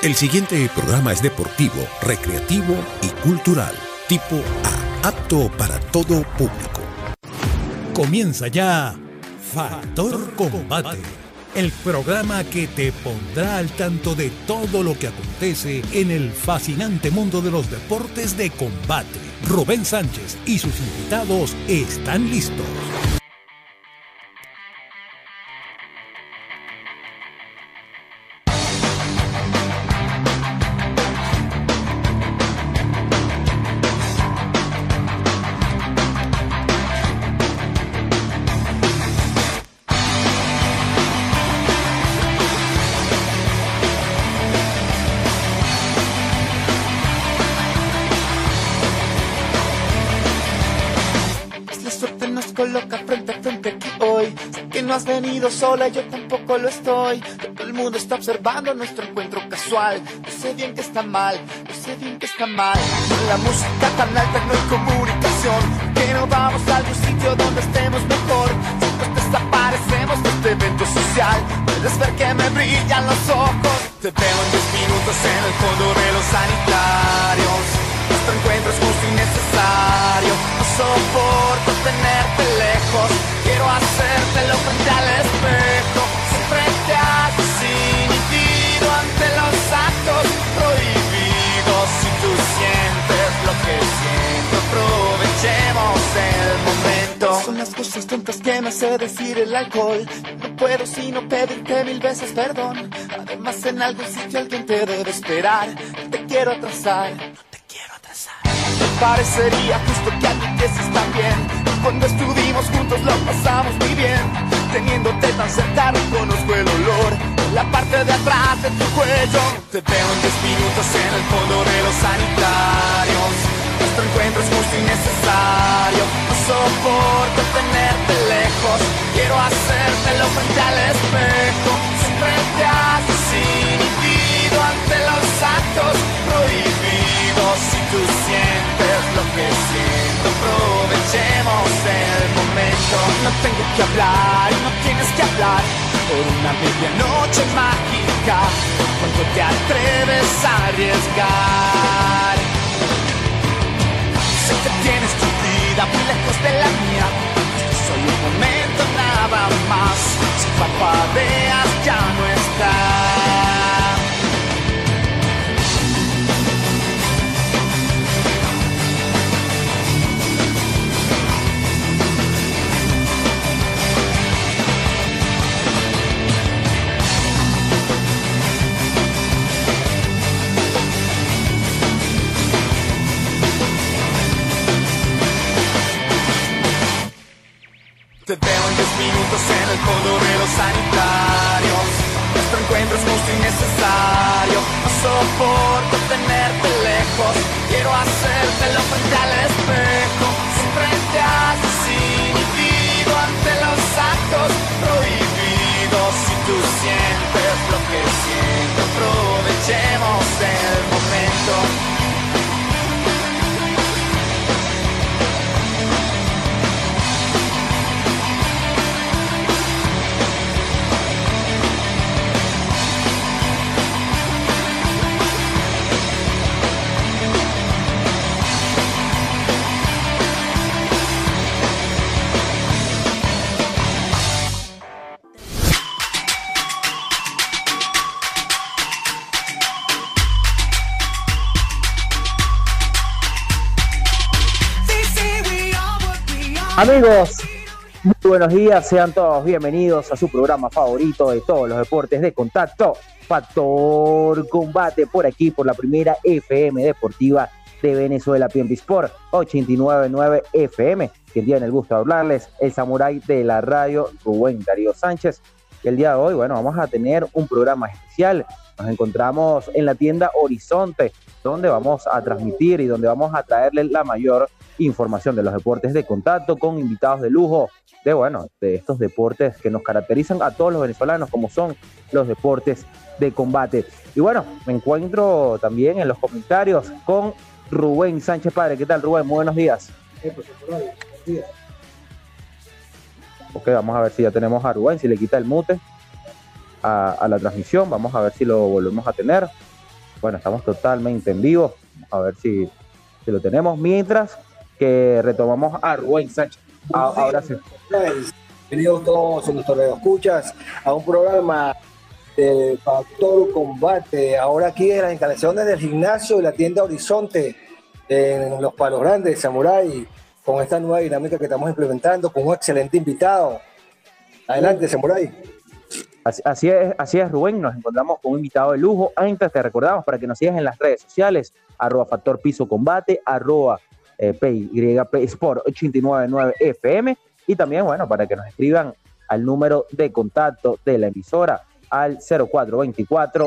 El siguiente programa es deportivo, recreativo y cultural, tipo A, apto para todo público. Comienza ya Factor Combate, el programa que te pondrá al tanto de todo lo que acontece en el fascinante mundo de los deportes de combate. Rubén Sánchez y sus invitados están listos. Venido sola, yo tampoco lo estoy. Todo el mundo está observando nuestro encuentro casual. Yo sé bien que está mal, yo sé bien que está mal. La música tan alta no hay comunicación. Que no vamos a algún sitio donde estemos mejor. Si desaparecemos de este evento social, puedes ver que me brillan los ojos. Te veo en 10 minutos en el fondo de los sanitarios. Nuestro encuentro es justo y necesario. No soporto tenerte lejos. Quiero hacértelo frente al espejo. Siempre te haces inhibido ante los actos prohibidos. Si tú sientes lo que siento, aprovechemos el momento. Son las cosas tontas que me hace decir el alcohol. No puedo sino pedirte mil veces perdón. Además, en algún sitio alguien te debe esperar. Te quiero atrasar. Te quiero atrasar. Me parecería justo que alguien está bien cuando estuvimos juntos lo pasamos muy bien. Teniéndote tan cerca conozco el olor. La parte de atrás de tu cuello. Te veo en 10 minutos en el fondo de los sanitarios. Nuestro encuentro es justo y necesario. No soporto tenerte lejos. Quiero hacértelo frente al espejo. Siempre te haces inhibido ante los actos prohibidos. Si tú sientes lo que siento, aprovechemos el momento. No tengo que hablar no tienes que hablar por una medianoche mágica. Cuando te atreves a arriesgar, sé que tienes tu vida muy lejos de la mía. Soy un momento nada más. Si parpadeas ya no estás. Amigos, muy buenos días, sean todos bienvenidos a su programa favorito de todos los deportes de contacto, Factor Combate, por aquí, por la primera FM deportiva de Venezuela, PMP Sport 899 FM. Quien tiene el gusto de hablarles, el samurái de la radio, Rubén Darío Sánchez. El día de hoy, bueno, vamos a tener un programa especial. Nos encontramos en la tienda Horizonte, donde vamos a transmitir y donde vamos a traerle la mayor información de los deportes de contacto con invitados de lujo de bueno, de estos deportes que nos caracterizan a todos los venezolanos como son los deportes de combate. Y bueno, me encuentro también en los comentarios con Rubén Sánchez Padre. ¿Qué tal, Rubén? Muy buenos días. Ok, vamos a ver si ya tenemos a Rubén, si le quita el mute a, a la transmisión. Vamos a ver si lo volvemos a tener. Bueno, estamos totalmente en vivo. Vamos a ver si, si lo tenemos. Mientras que retomamos a Rubén Sánchez. Ah, ahora sí. Bienvenidos todos nuestros escuchas a un programa de Factor Combate. Ahora aquí en las instalaciones del gimnasio de la tienda Horizonte, en Los Palos Grandes, Samurai, con esta nueva dinámica que estamos implementando, con un excelente invitado. Adelante, Samurai. Así, es, así es, Rubén. Nos encontramos con un invitado de lujo. Antes te recordamos para que nos sigas en las redes sociales, arroba Factor Piso Combate, arroba eh, Sport 899 FM y también, bueno, para que nos escriban al número de contacto de la emisora al 0424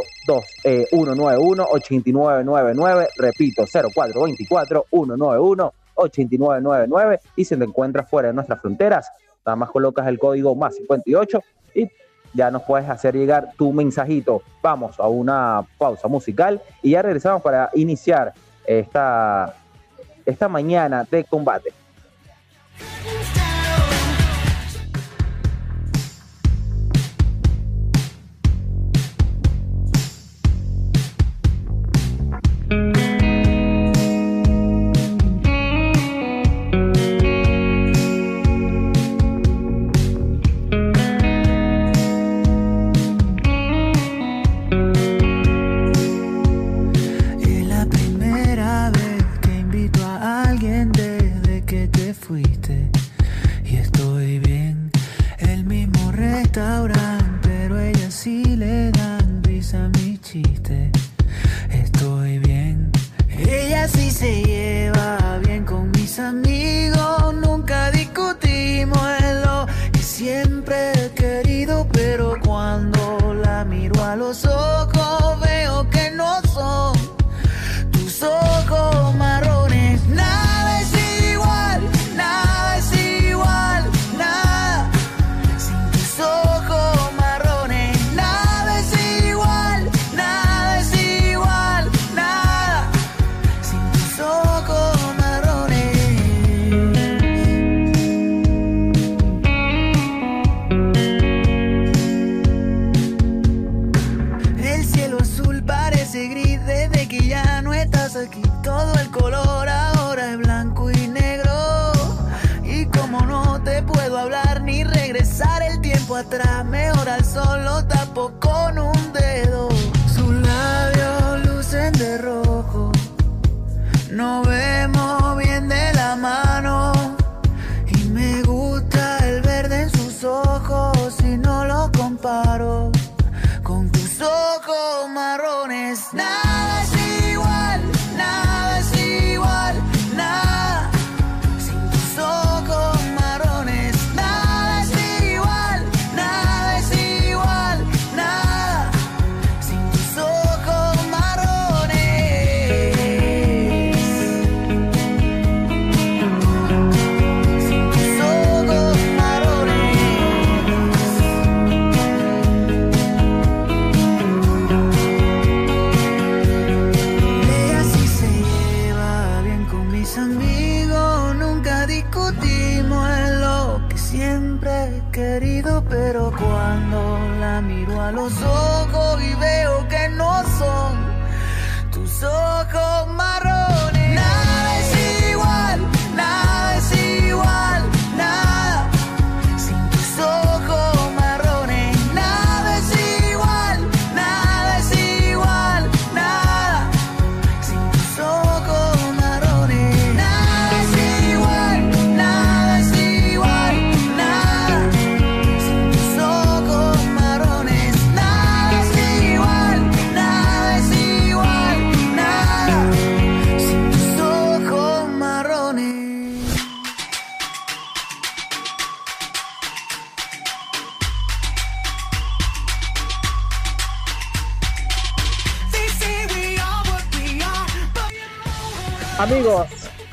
191 8999 repito 0424 191 8999 y si te encuentras fuera de nuestras fronteras nada más colocas el código más 58 y ya nos puedes hacer llegar tu mensajito. Vamos a una pausa musical y ya regresamos para iniciar esta, esta mañana de combate.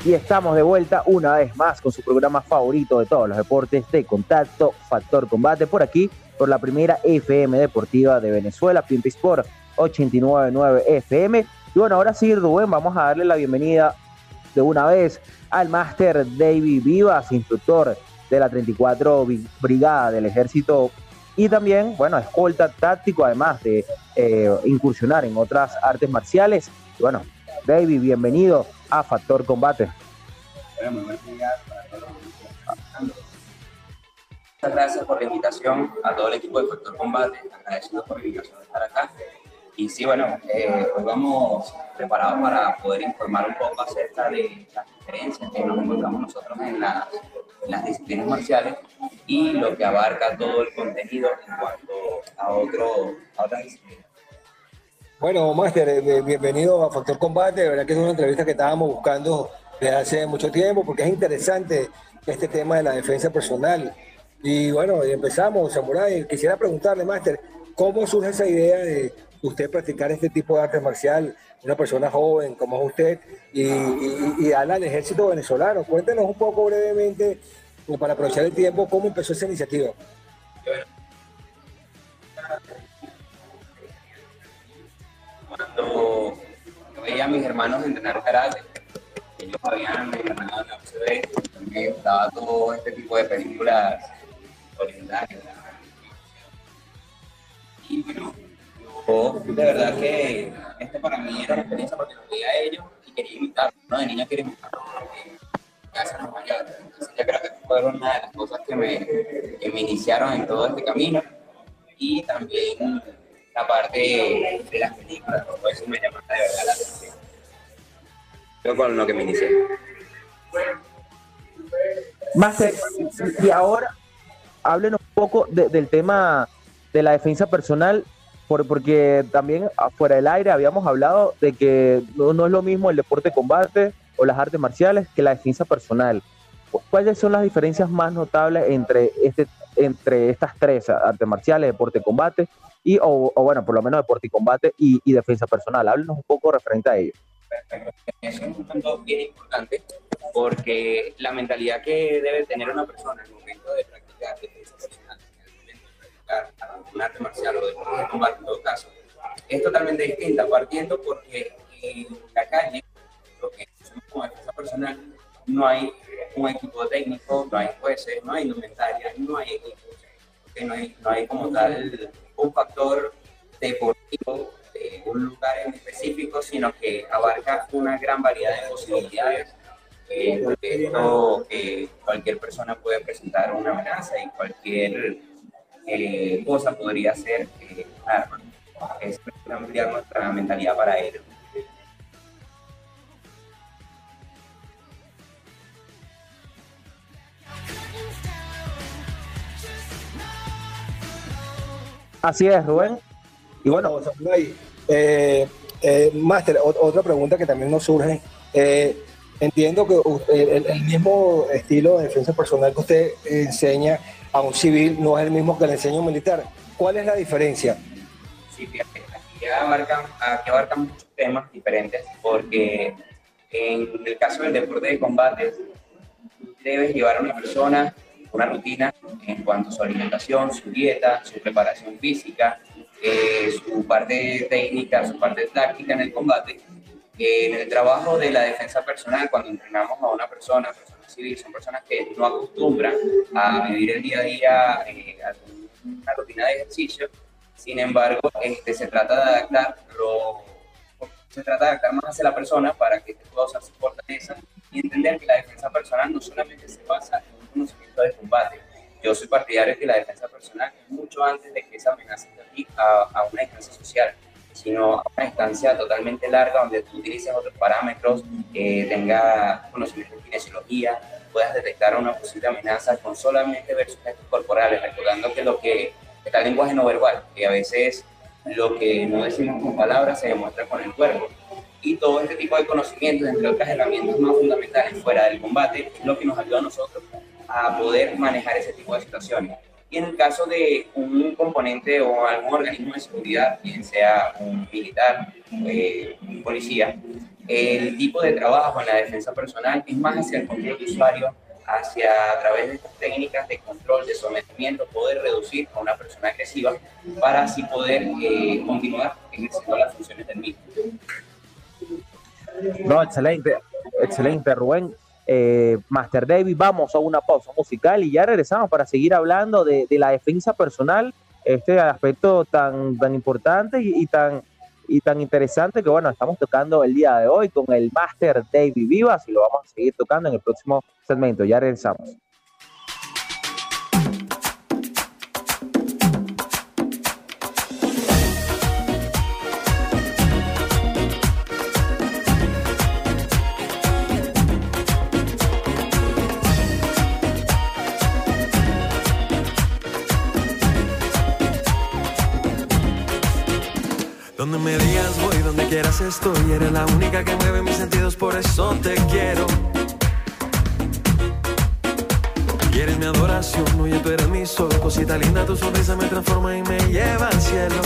Y estamos de vuelta una vez más con su programa favorito de todos los deportes de contacto, Factor Combate, por aquí, por la primera FM deportiva de Venezuela, Pimpi Sport 899 FM. Y bueno, ahora sí, Rubén, vamos a darle la bienvenida de una vez al máster David Vivas, instructor de la 34 Brigada del Ejército y también, bueno, escolta táctico, además de eh, incursionar en otras artes marciales. bueno, David, bienvenido a Factor Combate. Muchas gracias por la invitación a todo el equipo de Factor Combate, agradecido por la invitación de estar acá. Y sí, bueno, eh, hoy vamos preparados para poder informar un poco acerca de las diferencias que nos encontramos nosotros en las, las disciplinas marciales y lo que abarca todo el contenido en cuanto a, otro, a otras disciplinas. Bueno, Máster, eh, bienvenido a Factor Combate. De verdad que es una entrevista que estábamos buscando desde hace mucho tiempo porque es interesante este tema de la defensa personal. Y bueno, empezamos, Samurai. Quisiera preguntarle, Máster, ¿cómo surge esa idea de usted practicar este tipo de arte marcial, una persona joven como es usted, y, y, al ejército venezolano? Cuéntenos un poco brevemente, para aprovechar el tiempo, cómo empezó esa iniciativa. Yo veía a mis hermanos entrenar karate, ellos habían entrenado en la UCB, también estaba todo este tipo de películas orientales. Y bueno, yo de verdad que este para mí era una experiencia porque lo veía a ellos y quería imitarlo, ¿no? De niño quería imitarlo porque hacen los mayores. Entonces yo creo que fueron una de las cosas que me, que me iniciaron en todo este camino y también la parte de las películas, todo eso me llama de verdad la atención. Yo con lo que me inicié. Master, y ahora háblenos un poco del tema de la defensa personal, porque también afuera del aire habíamos hablado de que no, es lo mismo el deporte de combate o las artes marciales que la defensa personal. ¿Cuáles son las diferencias más notables entre, este, entre estas tres, artes marciales, deporte de combate, y, o, bueno, por lo menos deporte y combate y, y defensa personal? Háblenos un poco referente a ello. Eso es un punto bien importante porque la mentalidad que debe tener una persona el momento de practicar defensa personal, el momento de practicar un arte marcial o de combate en todo caso, es totalmente distinta, partiendo porque en la calle, lo que hacemos como defensa personal, no hay un equipo técnico, no hay jueces, no hay indumentaria, no hay equipos, no hay, no hay como tal un factor deportivo un lugar en específico, sino que abarca una gran variedad de posibilidades. Eh, esto, cualquier persona puede presentar una amenaza y cualquier eh, cosa podría ser eh, arma. Es ampliar nuestra mentalidad para ello. Así es, Rubén. Y bueno, eh, eh, Master, otra pregunta que también nos surge. Eh, entiendo que el, mismo estilo de defensa personal que usted enseña a un civil no es el mismo que le enseña a un militar. ¿Cuál es la diferencia? Sí, fíjate, aquí abarcan, aquí abarcan muchos temas diferentes porque en el caso del deporte de combate debes llevar a una persona una rutina en cuanto a su alimentación, su dieta, su preparación física, eh, su parte técnica, su parte táctica en el combate. en el trabajo de la defensa personal, cuando entrenamos a una persona, persona civil, son personas que no acostumbran a vivir el día a día eh, una rutina de ejercicio. Sin embargo, este, se trata de adaptar se trata de adaptar más hacia la persona para que pueda usar su fortaleza y entender que la defensa personal no solamente se basa en conocimiento de combate, yo soy partidario de que la defensa personal es mucho antes de que esa amenaza esté a, a una instancia social, sino a una instancia totalmente larga donde tú utilices otros parámetros, eh, conocimiento de kinesiología, puedas detectar una posible amenaza con solamente ver sus gestos corporales, recordando que lo que está el lenguaje no verbal, que a veces lo que no decimos con palabras se demuestra con el cuerpo. Y todo este tipo de conocimientos, entre otras herramientas más fundamentales fuera del combate, es lo que nos ayuda a nosotros a poder manejar ese tipo de situaciones. Y en el caso de un componente o algún organismo de seguridad, bien sea un militar, eh, un policía, el tipo de trabajo en la defensa personal es más hacia el control de usuario, hacia a través de estas técnicas de control, de sometimiento, poder reducir a una persona agresiva para así poder eh, continuar ejerciendo las funciones del mismo. No, excelente, excelente, Rubén. Eh, Master David, vamos a una pausa musical y ya regresamos para seguir hablando de, la defensa personal este aspecto tan, tan importante y, tan y tan interesante que bueno, estamos tocando el día de hoy con el Master David Vivas y lo vamos a seguir tocando en el próximo segmento. Ya regresamos. Estoy. Eres la única que mueve mis sentidos, por eso te quiero. Y eres mi adoración, oye, tú eres mi sol. Cosita linda, tu sonrisa me transforma y me lleva al cielo.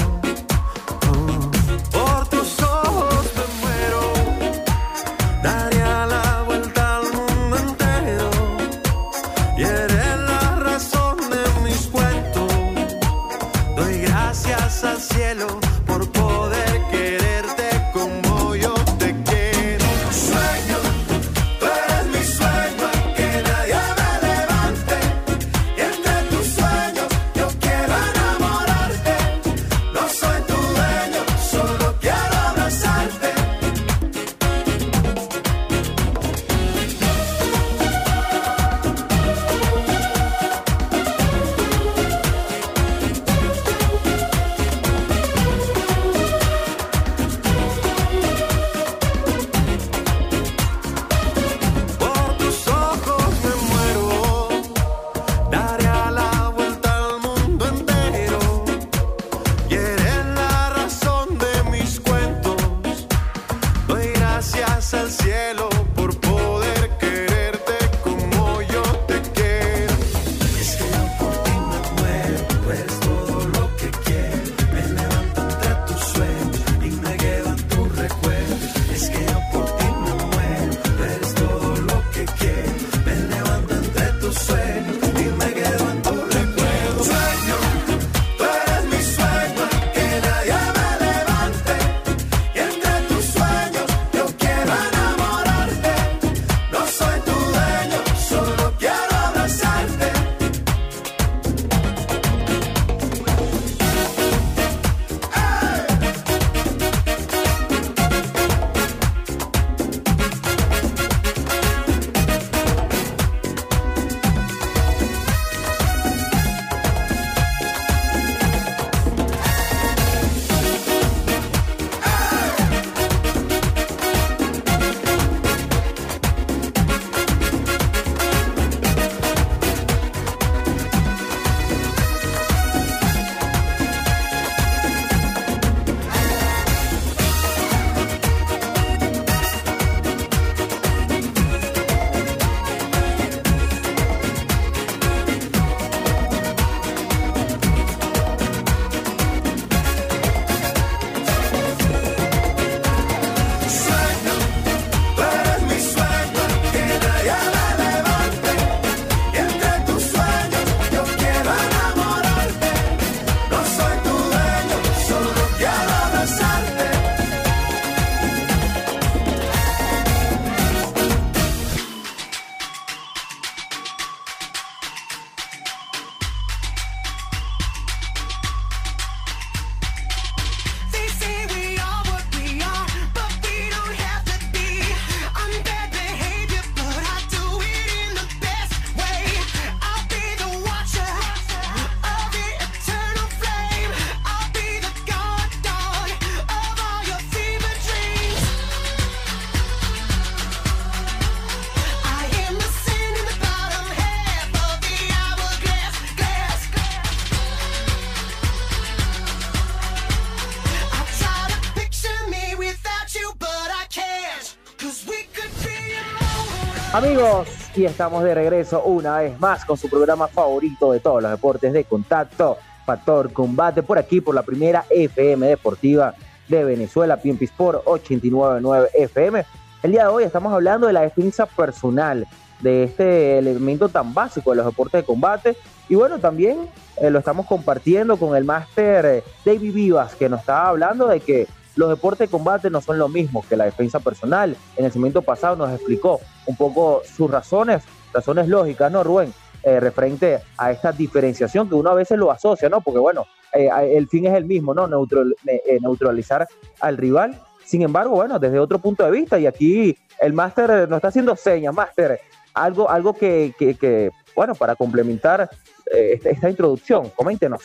Y estamos de regreso una vez más con su programa favorito de todos los deportes de contacto, Factor Combate, por aquí, por la primera FM deportiva de Venezuela, PMP Sport 899 FM. El día de hoy estamos hablando de la defensa personal, de este elemento tan básico de los deportes de combate. Y bueno, también eh, lo estamos compartiendo con el máster eh, David Vivas, que nos estaba hablando de que los deportes de combate no son lo mismo que la defensa personal. En el segmento pasado nos explicó un poco sus razones, razones lógicas, ¿no, Rubén? eh, referente a esta diferenciación que uno a veces lo asocia, ¿no? Porque bueno, eh, el fin es el mismo, ¿no? Neutral- eh, neutralizar al rival. Sin embargo, bueno, desde otro punto de vista, y aquí el máster eh, nos está haciendo señas, máster, algo, algo que, que- que, bueno, para complementar eh, esta, esta introducción, coméntenos.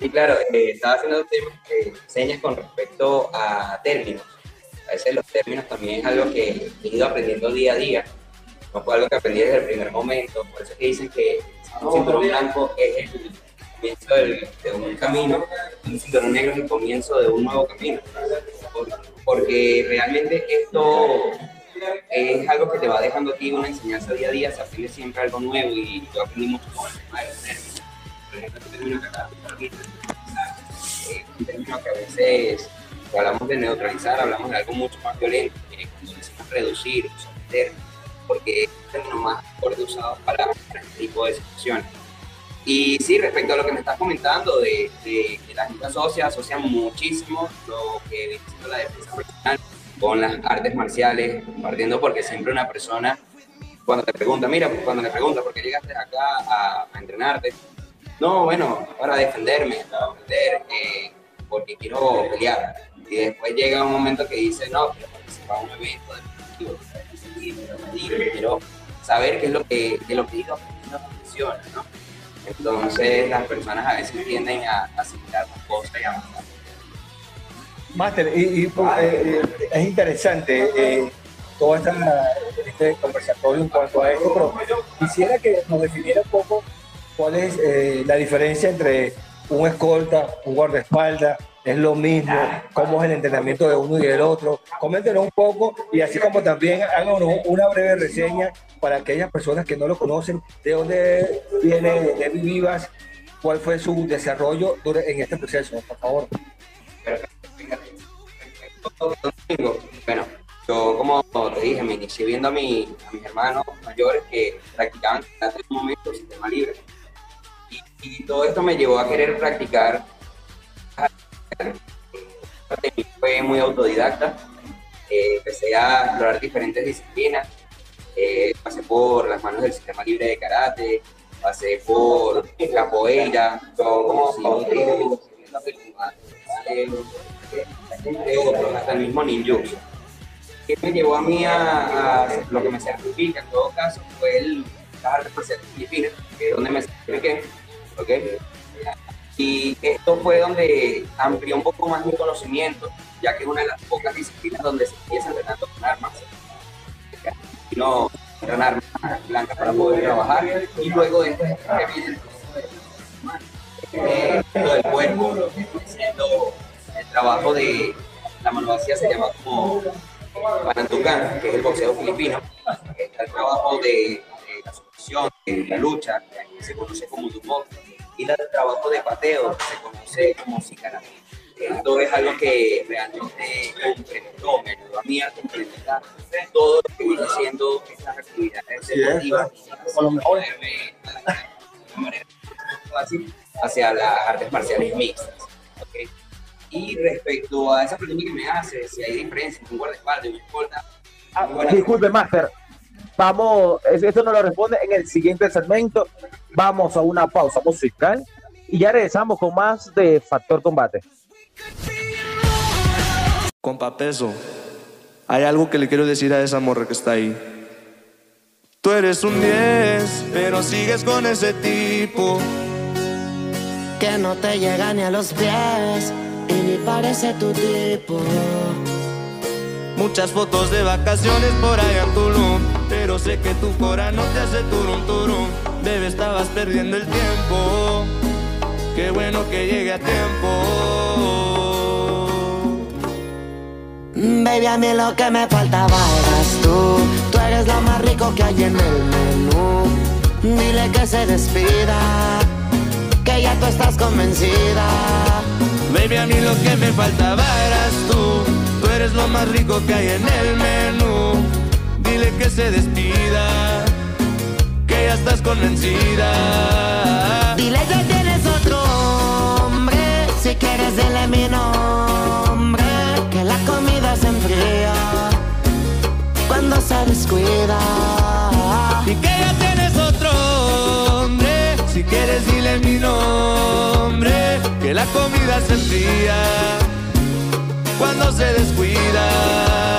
Y claro, eh, estaba haciendo eh, señas con respecto a términos. A veces los términos también es algo que he ido aprendiendo día a día. No fue algo que aprendí desde el primer momento. Por eso es que dicen que un cinturón blanco es el comienzo de un camino un cinturón negro es el comienzo de un nuevo camino. Por- Porque realmente esto es algo que te va dejando a ti una enseñanza día a día, se aprende siempre algo nuevo y yo aprendí mucho el tema de término que eh, un término que a veces hablamos de neutralizar, hablamos de algo mucho más violento, cuando decimos reducir, someter, porque es el más fuerte usado para este tipo de situaciones. Y sí, respecto a lo que me estás comentando, de, de que la gente asocia, asocia muchísimo lo que viene siendo la defensa personal con las artes marciales, partiendo porque siempre una persona, cuando te pregunta, mira, cuando le pregunta por qué llegaste acá a, a entrenarte, no, bueno, para defenderme, para defender, eh, porque quiero pelear. Y después llega un momento que dice, no, quiero participar en un evento deportivo, quiero saber qué es lo que, qué lo que aprendiendo funciona, ¿no? Entonces las personas a veces tienden a asimilar cosas y pues, eh, eh, es interesante eh, esta, este en cuanto a esto, pero quisiera que nos definiera un poco cuál es eh, la diferencia entre un escolta, un guardaespaldas, es lo mismo, cómo es el entrenamiento de uno y del otro. Coméntenos un poco y así como también háganos una breve reseña para aquellas personas que no lo conocen, de dónde viene Debbie Vivas, cuál fue su desarrollo en este proceso, por favor. Bueno, yo como te dije, me inicié viendo a, mi- a mis hermanos mayores que practicaban en un momento sistema libre. Y todo esto me llevó a querer practicar. Fue muy autodidacta. Eh, empecé a explorar diferentes disciplinas. Eh, pasé por las manos del sistema libre de karate, pasé por capoeira, como otros, hasta el mismo ninjutsu. ¿Qué me llevó a mí a, a lo que me certifica en todo caso? Fue el las artes marciales filipinas, que es donde me certifiqué, ¿ok? Y esto fue donde amplió un poco más mi conocimiento, ya que es una de las pocas disciplinas donde se empieza entrenando con armas. No entrenar armas blancas para poder trabajar, y luego de esto el eh, del cuerpo, siendo el trabajo de la mano vacía se llama como Panantucán, que es el boxeo filipino, el trabajo de, la sumisión, de la lucha, que se conoce como Dumbo, y el trabajo de pateo, que se conoce como Sicara. Esto es algo que realmente complementó, me ayudó a mí a complementar todo lo que viene siendo estas actividades deportivas Con lo mejor. moverme de manera fácil hacia las artes marciales mixtas. ¿ok? Y respecto a esa pregunta que me hace, si hay diferencia entre un guardaespaldas y un escolta, Ah, disculpe, Master. Vamos, es- esto nos lo responde en el siguiente segmento. Vamos a una pausa musical y ya regresamos con más de Factor Combate. Compa Peso, hay algo que le quiero decir a esa morra que está ahí. Tú eres un 10, pero sigues con ese tipo. que no te llega ni a los pies y ni parece tu tipo. Muchas fotos de vacaciones por allá en Tulum. Pero sé que tu cora no te hace turum turum. Bebé, estabas perdiendo el tiempo. Qué bueno que llegue a tiempo. Baby, a mí lo que me faltaba eras tú. Tú eres lo más rico que hay en el menú. Dile que se despida, que ya tú estás convencida. Baby, a mí lo que me faltaba eras tú. Tú eres lo más rico que hay en el menú que se despida, que ya estás convencida. Dile que tienes otro hombre, si quieres dile mi nombre, que la comida se enfría cuando se descuida. Y que ya tienes otro hombre, si quieres dile mi nombre, que la comida se enfría cuando se descuida.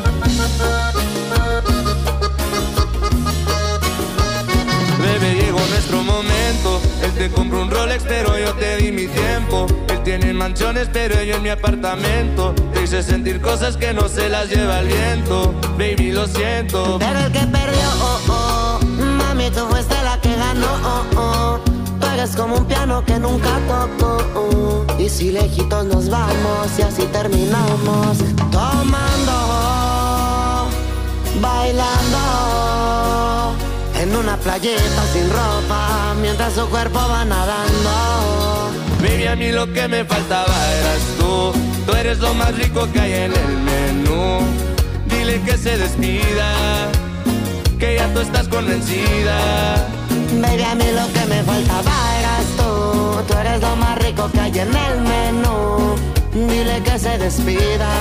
te compró un Rolex, pero yo te di mi tiempo. Él tiene mansiones, pero yo en mi apartamento. Te hice sentir cosas que no se las lleva el viento. Baby, lo siento. Pero el que perdió, oh, oh. Mami, tú fuiste la que ganó, oh, oh. Tú eres como un piano que nunca tocó. oh. Y si lejitos nos vamos y así terminamos. Tomando, bailando. En una playita sin ropa, mientras su cuerpo va nadando. Baby, a mí lo que me faltaba eras tú. Tú eres lo más rico que hay en el menú. Dile que se despida, que ya tú estás convencida. Baby, a mí lo que me faltaba eras tú. Tú eres lo más rico que hay en el menú. Dile que se despida,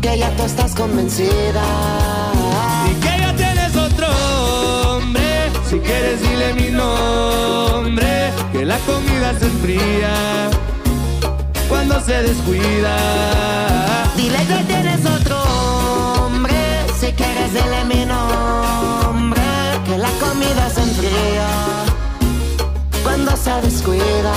que ya tú estás convencida. Si quieres, dile mi nombre. Que la comida se enfría cuando se descuida. Dile que tienes otro hombre. Si quieres, dile mi nombre. Que la comida se enfría cuando se descuida.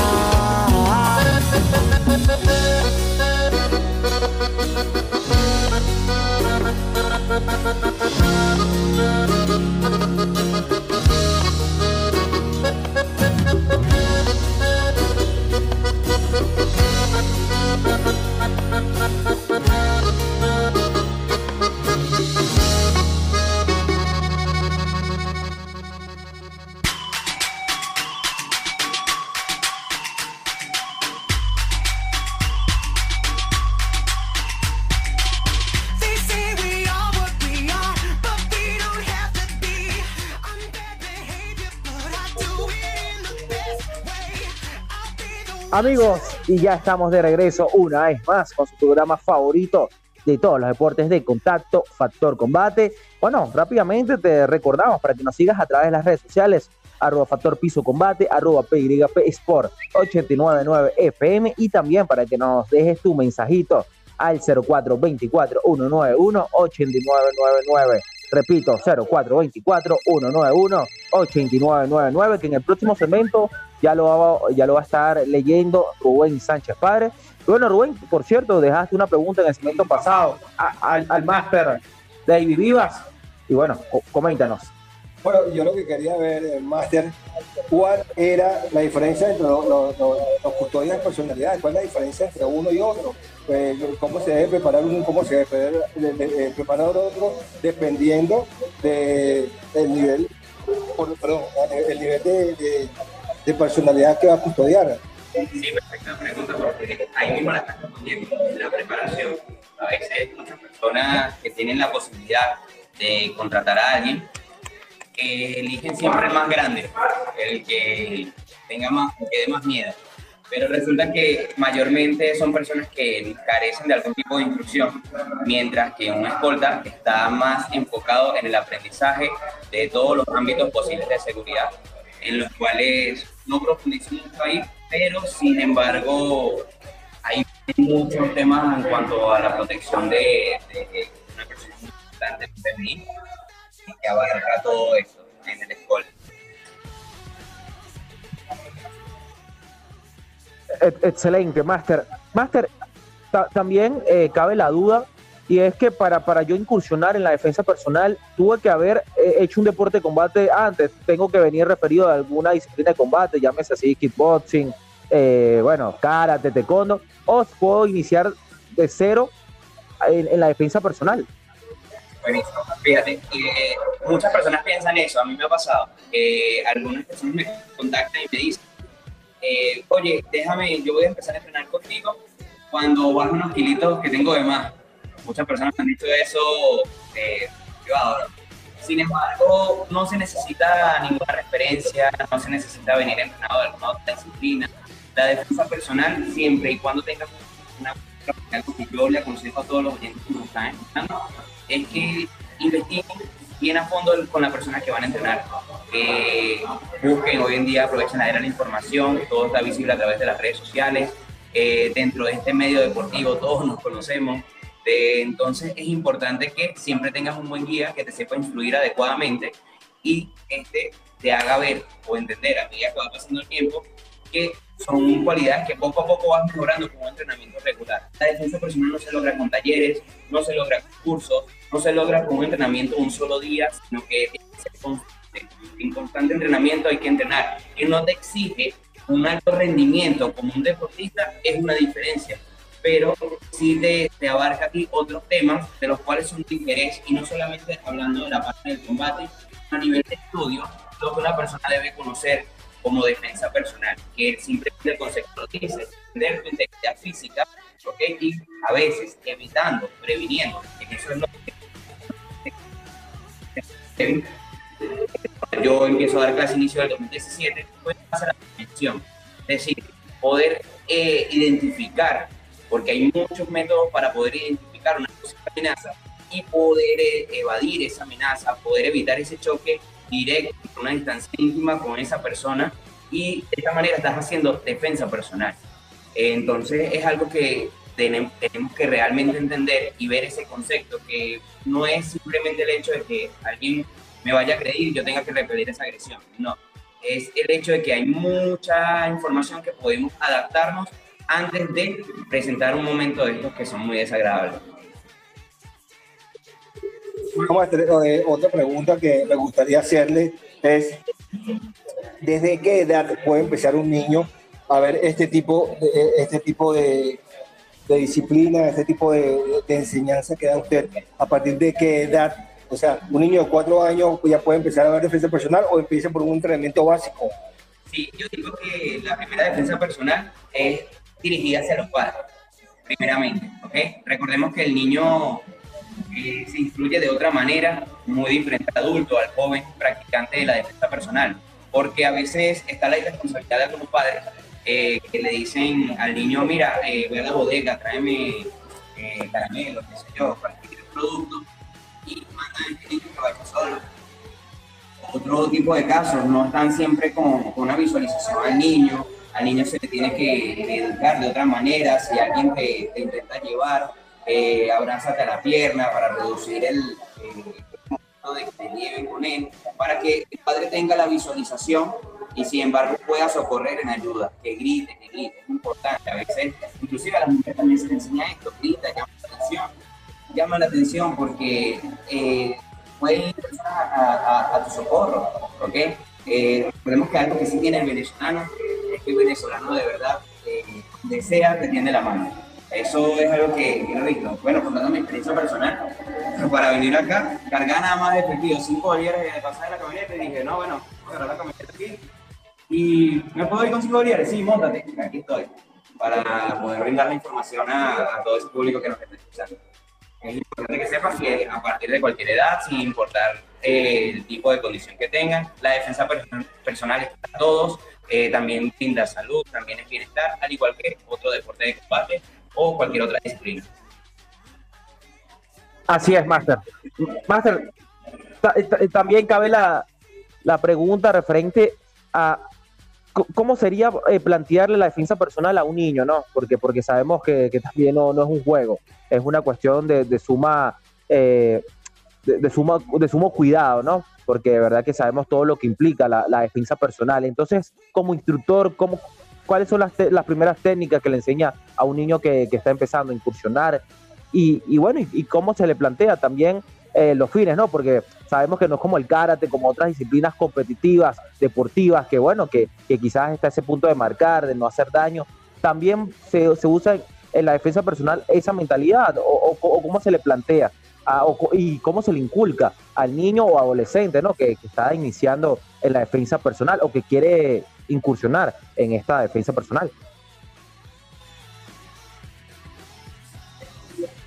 Amigos, y ya estamos de regreso una vez más con su programa favorito de todos los deportes de contacto, Factor Combate. Bueno, rápidamente te recordamos para que nos sigas a través de las redes sociales, arroba Factor Piso Combate, arroba PYP Sport 899 FM y también para que nos dejes tu mensajito al 0424-191-8999. Repito, 0424-191-8999, que en el próximo segmento ya lo, va, ya lo va a estar leyendo Rubén Sánchez Padre. Bueno, Rubén, por cierto, dejaste una pregunta en el segmento pasado al, al máster David Vivas. Y bueno, co- coméntanos. Bueno, yo lo que quería ver, eh, Master, cuál era la diferencia entre los, los- los- custodios de personalidad, cuál es la diferencia entre uno y otro, Eh, cómo se debe preparar uno, cómo se debe preparar, de- de- otro, dependiendo de- del nivel, por- perdón, el nivel de, de- de personalidad que va a custodiar. Sí, perfecta pregunta, porque ahí mismo la estás respondiendo. La preparación. A veces muchas personas que tienen la posibilidad de contratar a alguien, que eligen siempre el más grande, el que tenga más, que dé más miedo. Pero resulta que mayormente son personas que carecen de algún tipo de instrucción, mientras que un escolta está más enfocado en el aprendizaje de todos los ámbitos posibles de seguridad, en los cuales no profundizo mucho ahí, pero sin embargo hay muchos temas en cuanto a la protección de, una persona importante, PMI, que abarca todo eso en el escolta. E- Excelente, Master. Master, ta- también eh, cabe la duda, y es que para, para yo incursionar en la defensa personal, tuve que haber eh, hecho un deporte de combate antes. Tengo que venir referido a alguna disciplina de combate, llámese así, kickboxing, eh, bueno, karate, taekwondo, o puedo iniciar de cero en, la defensa personal. Buenísimo. Fíjate, eh, muchas personas piensan eso, a mí me ha pasado. Eh, algunas personas me contactan y me dicen, eh, oye, déjame, yo voy a empezar a entrenar contigo cuando bajo unos kilitos que tengo de más. Muchas personas han dicho eso eh, privado, ¿no? Sin embargo, no se necesita ninguna referencia, no se necesita venir entrenado de alguna otra disciplina. La defensa personal, siempre y cuando tengas una que yo le aconsejo a todos los oyentes que nos están escuchando, es que investiguen bien a fondo con la persona que van a entrenar. Que busquen hoy en día, aprovechen la era de la información, todo está visible a través de las redes sociales. Eh, dentro de este medio deportivo todos nos conocemos. Entonces es importante que siempre tengas un buen guía que te sepa influir adecuadamente y este te haga ver o entender a medida que va pasando el tiempo que son cualidades que poco a poco vas mejorando con un entrenamiento regular. La defensa personal no se logra con talleres, no se logra con cursos, no se logra con un entrenamiento un solo día, sino que es constante. En constante entrenamiento hay que entrenar. Que no te exige un alto rendimiento como un deportista es una diferencia, pero sí te, te abarca a ti otros temas de los cuales son de interés y no solamente hablando de la parte del combate, a nivel de estudio, lo que una persona debe conocer como defensa personal, que simplemente el concepto lo dice, entender tu integridad física, ¿ok? Y a veces evitando, previniendo, que eso es lo que yo empiezo a dar clase inicio del 2017, pues hacer la prevención, es decir, poder eh, identificar, porque hay muchos métodos para poder identificar una amenaza y poder eh, evadir esa amenaza, poder evitar ese choque directo, una distancia íntima con esa persona y de esta manera estás haciendo defensa personal. Entonces es algo que tenem- tenemos que realmente entender y ver ese concepto, que no es simplemente el hecho de que alguien me vaya a agredir y yo tenga que repeler esa agresión, no. Es el hecho de que hay mucha información que podemos adaptarnos antes de presentar un momento de estos que son muy desagradables. Eh, otra pregunta que me gustaría hacerle es, ¿desde qué edad puede empezar un niño a ver este tipo, de- este tipo de, de disciplina, este tipo de, de enseñanza que da usted? ¿A partir de qué edad? O sea, un niño de cuatro años ya puede empezar a ver defensa personal o empieza por un entrenamiento básico. Sí, yo digo que la primera defensa personal es dirigida hacia los padres, primeramente, ¿ok? Recordemos que el niño eh, se influye de otra manera, muy diferente al adulto, al joven practicante de la defensa personal, porque a veces está la irresponsabilidad de algunos padres eh, que le dicen al niño, mira, eh, voy a la bodega, tráeme eh, caramelos, qué sé yo, cualquier producto, y mandan a este niño que vaya solo otro tipo de casos no están siempre con, con una visualización al niño. Al niño se le tiene que educar de otra manera. Si alguien te, te intenta llevar, eh, abrázate a la pierna para reducir el momento de que te lleven con él, para que el padre tenga la visualización y sin embargo pueda socorrer en ayuda, que grite, que grite, es importante. A veces, inclusive a las mujeres también se les enseña esto, grita, llama la atención. Llama la atención porque eh, pueden ir a, a- a tu socorro, ¿ok? Eh, recordemos que algo que sí tiene el venezolano que el venezolano de verdad eh, desea, te tiende la mano. Eso es algo que, que lo he visto. Bueno, contando mi experiencia personal, para venir acá, cargaba nada más de efectivo, 5 bolívares de pasar de la camioneta y dije, no, bueno, voy a agarrar la camioneta aquí. Y me puedo ir con 5 bolívares, sí, montate, aquí estoy, para poder brindar la información a, a todo ese público que nos está escuchando. Es importante que sepas que a partir de cualquier edad, sin importar eh, el tipo de condición que tengan, la defensa person- personal es para todos, eh, también brinda salud, también es bienestar, al igual que otro deporte de combate o cualquier otra disciplina. Así es, Master. Master, ta- ta- también cabe la, la pregunta referente a cómo sería eh, plantearle la defensa personal a un niño, ¿no? Porque, porque sabemos que, también no, no es un juego, es una cuestión de, suma, eh, de, de de sumo cuidado, ¿no? Porque de verdad que sabemos todo lo que implica la, defensa personal. Entonces, como instructor, ¿cómo, ¿cuáles son las, primeras técnicas que le enseña a un niño que, está empezando a incursionar? Y, y bueno, y, y cómo se le plantea también eh, los fines, ¿no? Porque sabemos que no es como el karate, como otras disciplinas competitivas, deportivas, que bueno, que, quizás está ese punto de marcar, de no hacer daño. También se, usa en la defensa personal esa mentalidad, o cómo se le plantea, co- y cómo se le inculca al niño o adolescente, ¿no? Que, que está iniciando en la defensa personal o que quiere incursionar en esta defensa personal.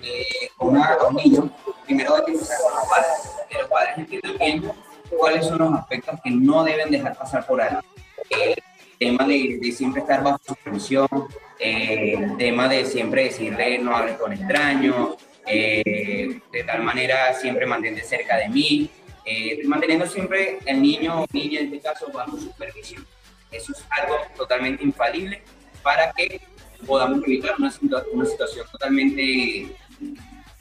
eh, una- a un niño, primero hay que empezar con los padres. Pero los padres entiendan bien cuáles son los aspectos que no deben dejar pasar por alto. El tema de, de siempre estar bajo supervisión, eh, el tema de siempre decirle no hables con extraños, eh, de tal manera siempre mantente cerca de mí, eh, manteniendo siempre el niño o niña en este caso bajo supervisión. Eso es algo totalmente infalible para que podamos evitar una, una situación totalmente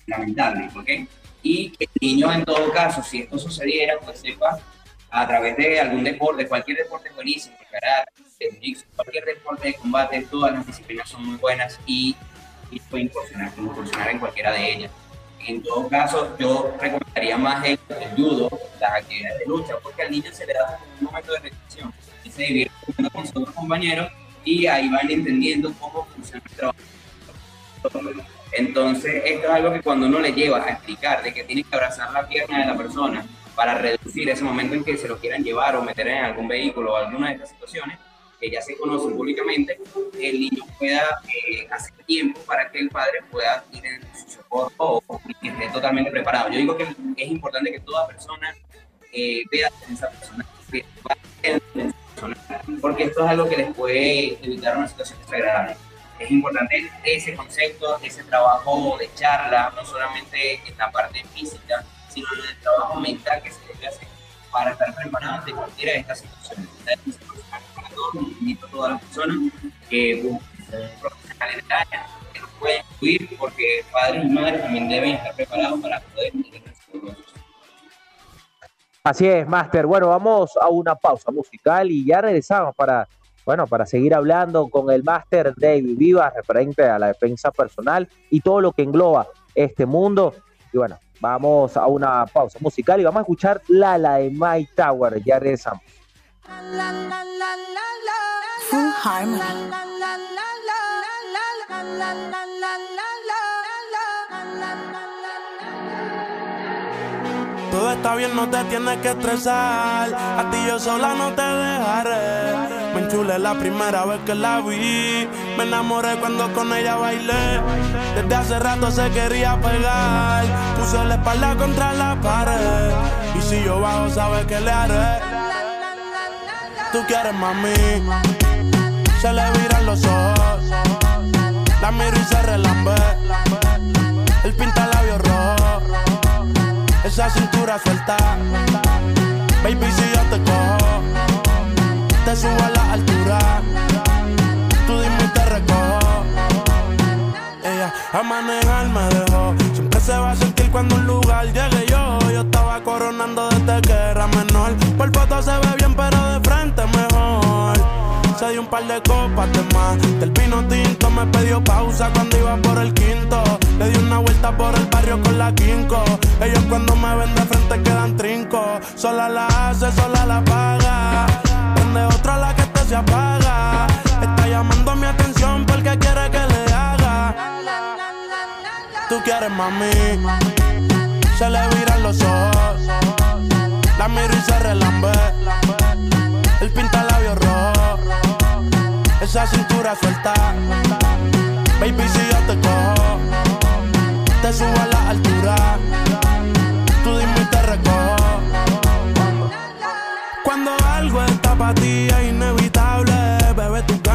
lamentable, ¿ok? Y que el niño en todo caso, si esto sucediera, pues sepa a través de algún deporte, cualquier deporte buenísimo, karate, cualquier deporte de combate, todas las disciplinas son muy buenas y, y puede incursionar, incursionar en cualquiera de ellas. En todo caso, yo recomendaría más el, el judo, las actividades de lucha, porque al niño se le da un momento de reflexión, y se divierte con sus compañeros y ahí van entendiendo cómo funciona el trabajo. Entonces, esto es algo que cuando uno le lleva a explicar de que tiene que abrazar la pierna de la persona para reducir ese momento en que se lo quieran llevar o meter en algún vehículo o alguna de estas situaciones, que ya se conocen públicamente, el niño pueda eh, hacer tiempo para que el padre pueda ir en su socorro o que esté totalmente preparado. Yo digo que es importante que toda persona eh, vea en esa persona, que porque esto es algo que les puede evitar una situación desagradable. Es importante ese concepto, ese trabajo de charla, no solamente en la parte física, sino en el trabajo mental que se debe hacer para estar preparado ante cualquiera de estas situaciones. Todos, invito a todas las personas que busquen un profesional en el área, que nos pueden incluir, porque padres y madres también deben estar preparados para poder su Así es, Master. Bueno, vamos a una pausa musical y ya regresamos para, bueno, para seguir hablando con el Master David Vivas referente a la defensa personal y todo lo que engloba este mundo. Y bueno, vamos a una pausa musical y vamos a escuchar Lala de My Tower. Ya regresamos. Full Harmony. Todo está bien, no te tienes que estresar. A ti yo sola no te dejaré. Me enchulé la primera vez que la vi. Me enamoré cuando con ella bailé. Desde hace rato se quería pegar. Puse la espalda contra la pared. Y si yo bajo, sabes que le haré. Tú quieres mami. Se le viran los ojos. La miro y se relambe. El pinta labios rojo esa cintura suelta. Baby, si yo te cojo, te subo a la altura. Tú dime y te recojo. Ella a manejar me dejó. Siempre se va a sentir cuando un lugar llegue yo. Estaba coronando desde que era menor. Por foto se ve bien, pero de frente mejor. Se dio un par de copas de más. Del vino tinto me pidió pausa cuando iba por el quinto. Le di una vuelta por el barrio con la quinco. Ellos cuando me ven de frente quedan trinco. Sola la hace, sola la paga. Donde otra la que te se apaga. Está llamando mi atención porque quiere que le haga. Tú quieres mami. Se le viran los ojos. La miro y se relambe. El pinta labios rojo. Esa cintura suelta. Baby, si yo te cojo, te subo a la altura. Tú dime y te recojo. Cuando algo está para ti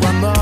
Cuando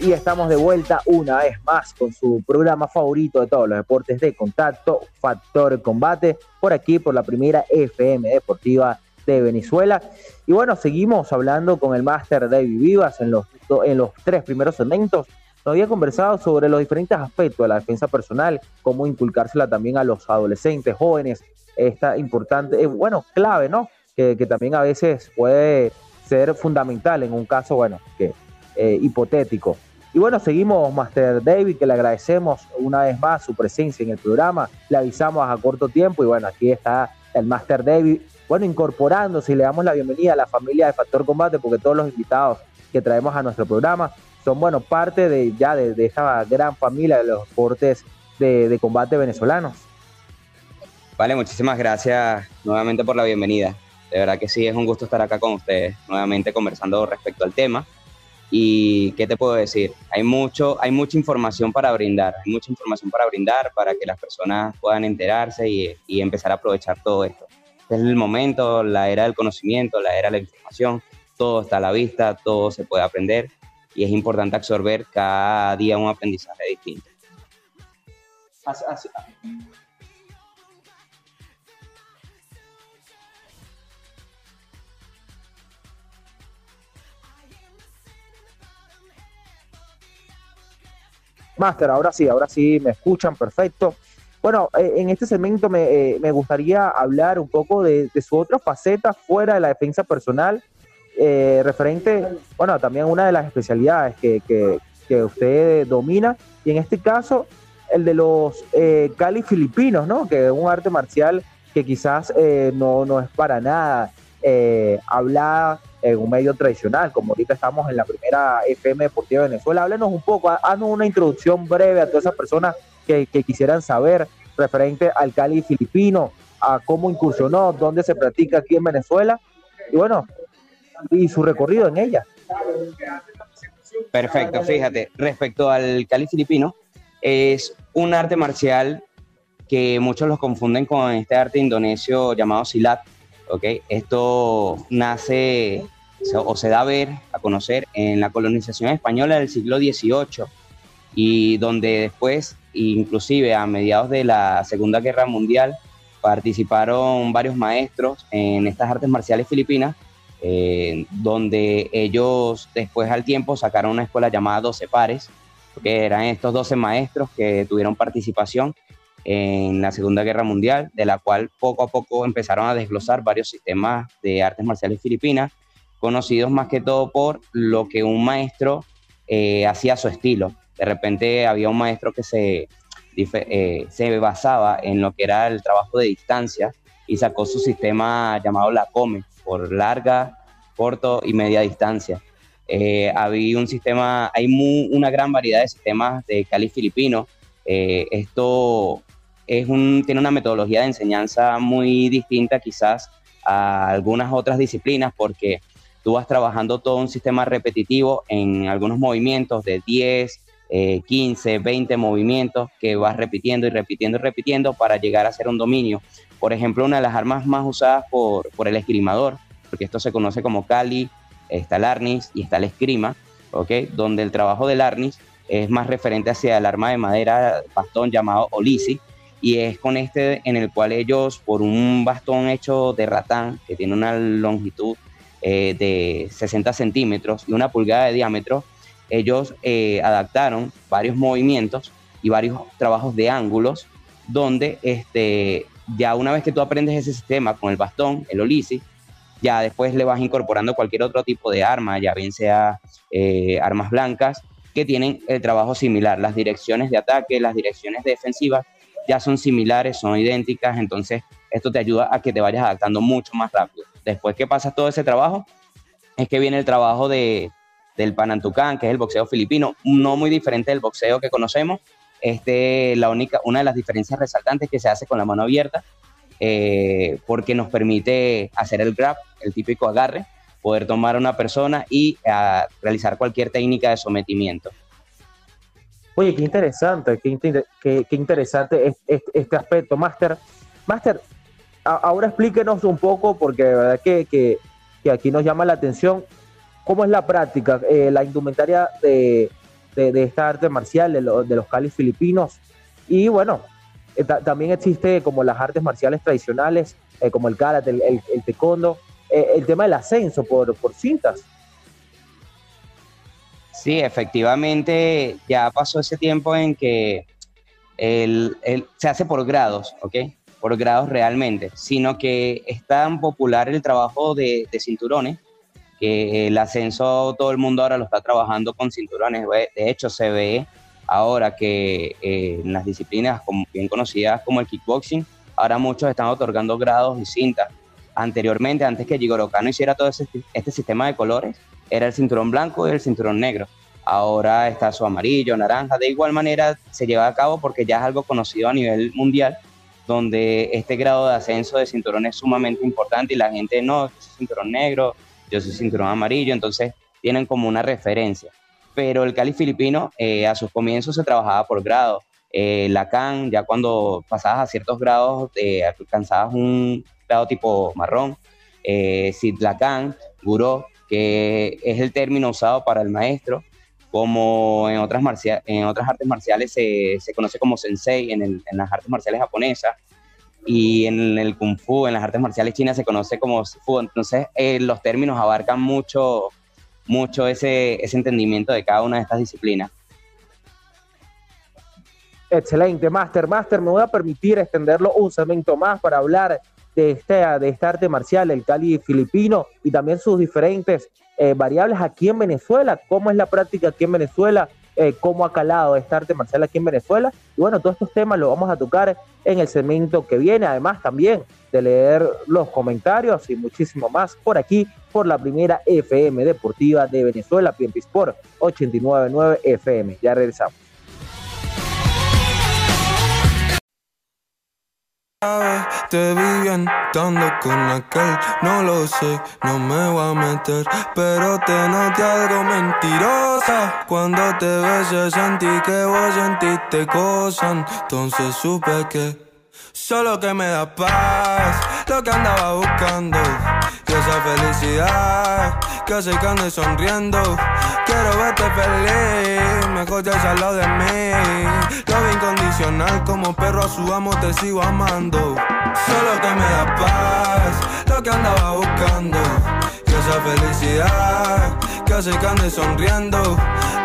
Y estamos de vuelta una vez más con su programa favorito de todos los deportes de contacto, Factor Combate, por aquí, por la primera FM Deportiva de Venezuela. Y bueno, seguimos hablando con el máster David Vivas en los, en los tres primeros segmentos. Nos había conversado sobre los diferentes aspectos de la defensa personal, cómo inculcársela también a los adolescentes, jóvenes, esta importante, eh, bueno, clave, ¿no? Que también a veces puede ser fundamental en un caso, bueno, que eh, hipotético. Y bueno, seguimos, Master David, que le agradecemos una vez más su presencia en el programa. Le avisamos a corto tiempo y bueno, aquí está el Master David, bueno, incorporándose y le damos la bienvenida a la familia de Factor Combate porque todos los invitados que traemos a nuestro programa son, bueno, parte de ya de, de esta gran familia de los deportes de, de combate venezolanos. Vale, muchísimas gracias nuevamente por la bienvenida. De verdad que sí, es un gusto estar acá con ustedes, nuevamente conversando respecto al tema. Y qué te puedo decir, hay mucho, hay mucha información para brindar, hay mucha información para brindar para que las personas puedan enterarse y, y empezar a aprovechar todo esto. Este es el momento, la era del conocimiento, la era de la información, todo está a la vista, todo se puede aprender y es importante absorber cada día un aprendizaje distinto. Así- Master, ahora sí, ahora sí me escuchan, perfecto. Bueno, eh, en este segmento me, eh, me gustaría hablar un poco de, de su otra faceta fuera de la defensa personal, eh, referente, bueno, también una de las especialidades que, usted domina, y en este caso, el de los eh, Cali filipinos, ¿no? Que es un arte marcial que quizás eh, no, no es para nada hablada en un medio tradicional, como ahorita estamos en la primera FM Deportiva de Venezuela. Háblenos un poco, haznos una introducción breve a todas esas personas que, que quisieran saber referente al Cali filipino, a cómo incursionó, dónde se practica aquí en Venezuela, y bueno, y su recorrido en ella. Perfecto, fíjate, respecto al Cali filipino, es un arte marcial que muchos los confunden con este arte indonesio llamado Silat, ¿ok? Esto nace o se da a ver, a conocer en la colonización española del siglo XVIII y donde después, inclusive a mediados de la Segunda Guerra Mundial, participaron varios maestros en estas artes marciales filipinas eh, donde ellos después al tiempo sacaron una escuela llamada 12 pares, que eran estos 12 maestros que tuvieron participación en la Segunda Guerra Mundial, de la cual poco a poco empezaron a desglosar varios sistemas de artes marciales filipinas, conocidos más que todo por lo que un maestro eh, hacía a su estilo. De repente había un maestro que se, eh, se basaba en lo que era el trabajo de distancia y sacó su sistema llamado la COME, por larga, corto y media distancia. Eh, había un sistema, hay una gran variedad de sistemas de Cali filipino. Esto es un, tiene una metodología de enseñanza muy distinta quizás a algunas otras disciplinas porque tú vas trabajando todo un sistema repetitivo en algunos movimientos de 10, eh, 15, 20 movimientos que vas repitiendo y repitiendo y repitiendo para llegar a hacer un dominio. Por ejemplo, una de las armas más usadas por, por el esgrimador, porque esto se conoce como Cali, está el arnis y está el esgrima, ¿ok? Donde el trabajo del arnis es más referente hacia el arma de madera, bastón llamado olisi, y es con este en el cual ellos, por un bastón hecho de ratán, que tiene una longitud eh, de 60 centímetros y una pulgada de diámetro, ellos eh, adaptaron varios movimientos y varios trabajos de ángulos, donde este, ya una vez que tú aprendes ese sistema con el bastón, el olisi, ya después le vas incorporando cualquier otro tipo de arma, ya bien sea eh, armas blancas, que tienen el trabajo similar. Las direcciones de ataque, las direcciones defensivas ya son similares, son idénticas, entonces esto te ayuda a que te vayas adaptando mucho más rápido. Después que pasas todo ese trabajo, es que viene el trabajo de, del Panantucán, que es el boxeo filipino, no muy diferente del boxeo que conocemos. Este, la única, una de las diferencias resaltantes que se hace con la mano abierta, eh, porque nos permite hacer el grab, el típico agarre, poder tomar a una persona y ah, realizar cualquier técnica de sometimiento. Oye, qué interesante, qué, inter- qué- qué interesante es- es- este aspecto, Master. Master, ahora explíquenos un poco, porque de verdad que, que- que aquí nos llama la atención, ¿Cómo es la práctica? Eh, la indumentaria de, de- esta arte marcial, de, lo- de los calis filipinos. Y bueno, eh, ta- también existe como las artes marciales tradicionales, eh, como el karate, el, el, el taekwondo, el tema del ascenso por, por cintas. Sí, efectivamente, ya pasó ese tiempo en que el- el- se hace por grados, ¿ok? Por grados realmente, sino que es tan popular el trabajo de, cinturones que el ascenso todo el mundo ahora lo está trabajando con cinturones. De hecho, se ve ahora que eh, en las disciplinas como, bien conocidas como el kickboxing, ahora muchos están otorgando grados y cintas. Anteriormente, antes que Jigoro Kano hiciera todo este sistema de colores, era el cinturón blanco y el cinturón negro. Ahora está su amarillo, naranja. De igual manera se lleva a cabo porque ya es algo conocido a nivel mundial, donde este grado de ascenso de cinturón es sumamente importante y la gente no, yo soy cinturón negro, yo soy cinturón amarillo, entonces tienen como una referencia. Pero el Cali filipino eh, a sus comienzos se trabajaba por grado. Eh, la CAN, ya cuando pasabas a ciertos grados, eh, alcanzabas un grado tipo marrón. Eh, Sidlacan, Guró, que es el término usado para el maestro, como en otras, marcia- en otras artes marciales se, se conoce como sensei en, el- en las artes marciales japonesas y en el kung fu, en las artes marciales chinas se conoce como sifu. Entonces eh, los términos abarcan mucho, mucho ese, ese entendimiento de cada una de estas disciplinas. Excelente, Master. Master, me voy a permitir extenderlo un segmento más para hablar de esta, de esta arte marcial, el Cali filipino, y también sus diferentes eh, variables aquí en Venezuela. ¿Cómo es la práctica aquí en Venezuela? Eh, ¿Cómo ha calado esta arte marcial aquí en Venezuela? Y bueno, todos estos temas los vamos a tocar en el segmento que viene, además también de leer los comentarios y muchísimo más por aquí, por la primera FM deportiva de Venezuela, PMP Sport 899 FM. Ya regresamos. Te vi bien dando con aquel, no lo sé, no me voy a meter, pero te noté algo mentirosa. Cuando te besé sentí que vos sentiste cosas, entonces supe que solo que me da paz, lo que andaba buscando, y esa felicidad que hace que sonriendo. Quiero verte feliz, mejor ya al lado de mí. Lo incondicional, como perro a su amo te sigo amando. Solo que me da paz, lo que andaba buscando. Y esa felicidad que hace que sonriendo.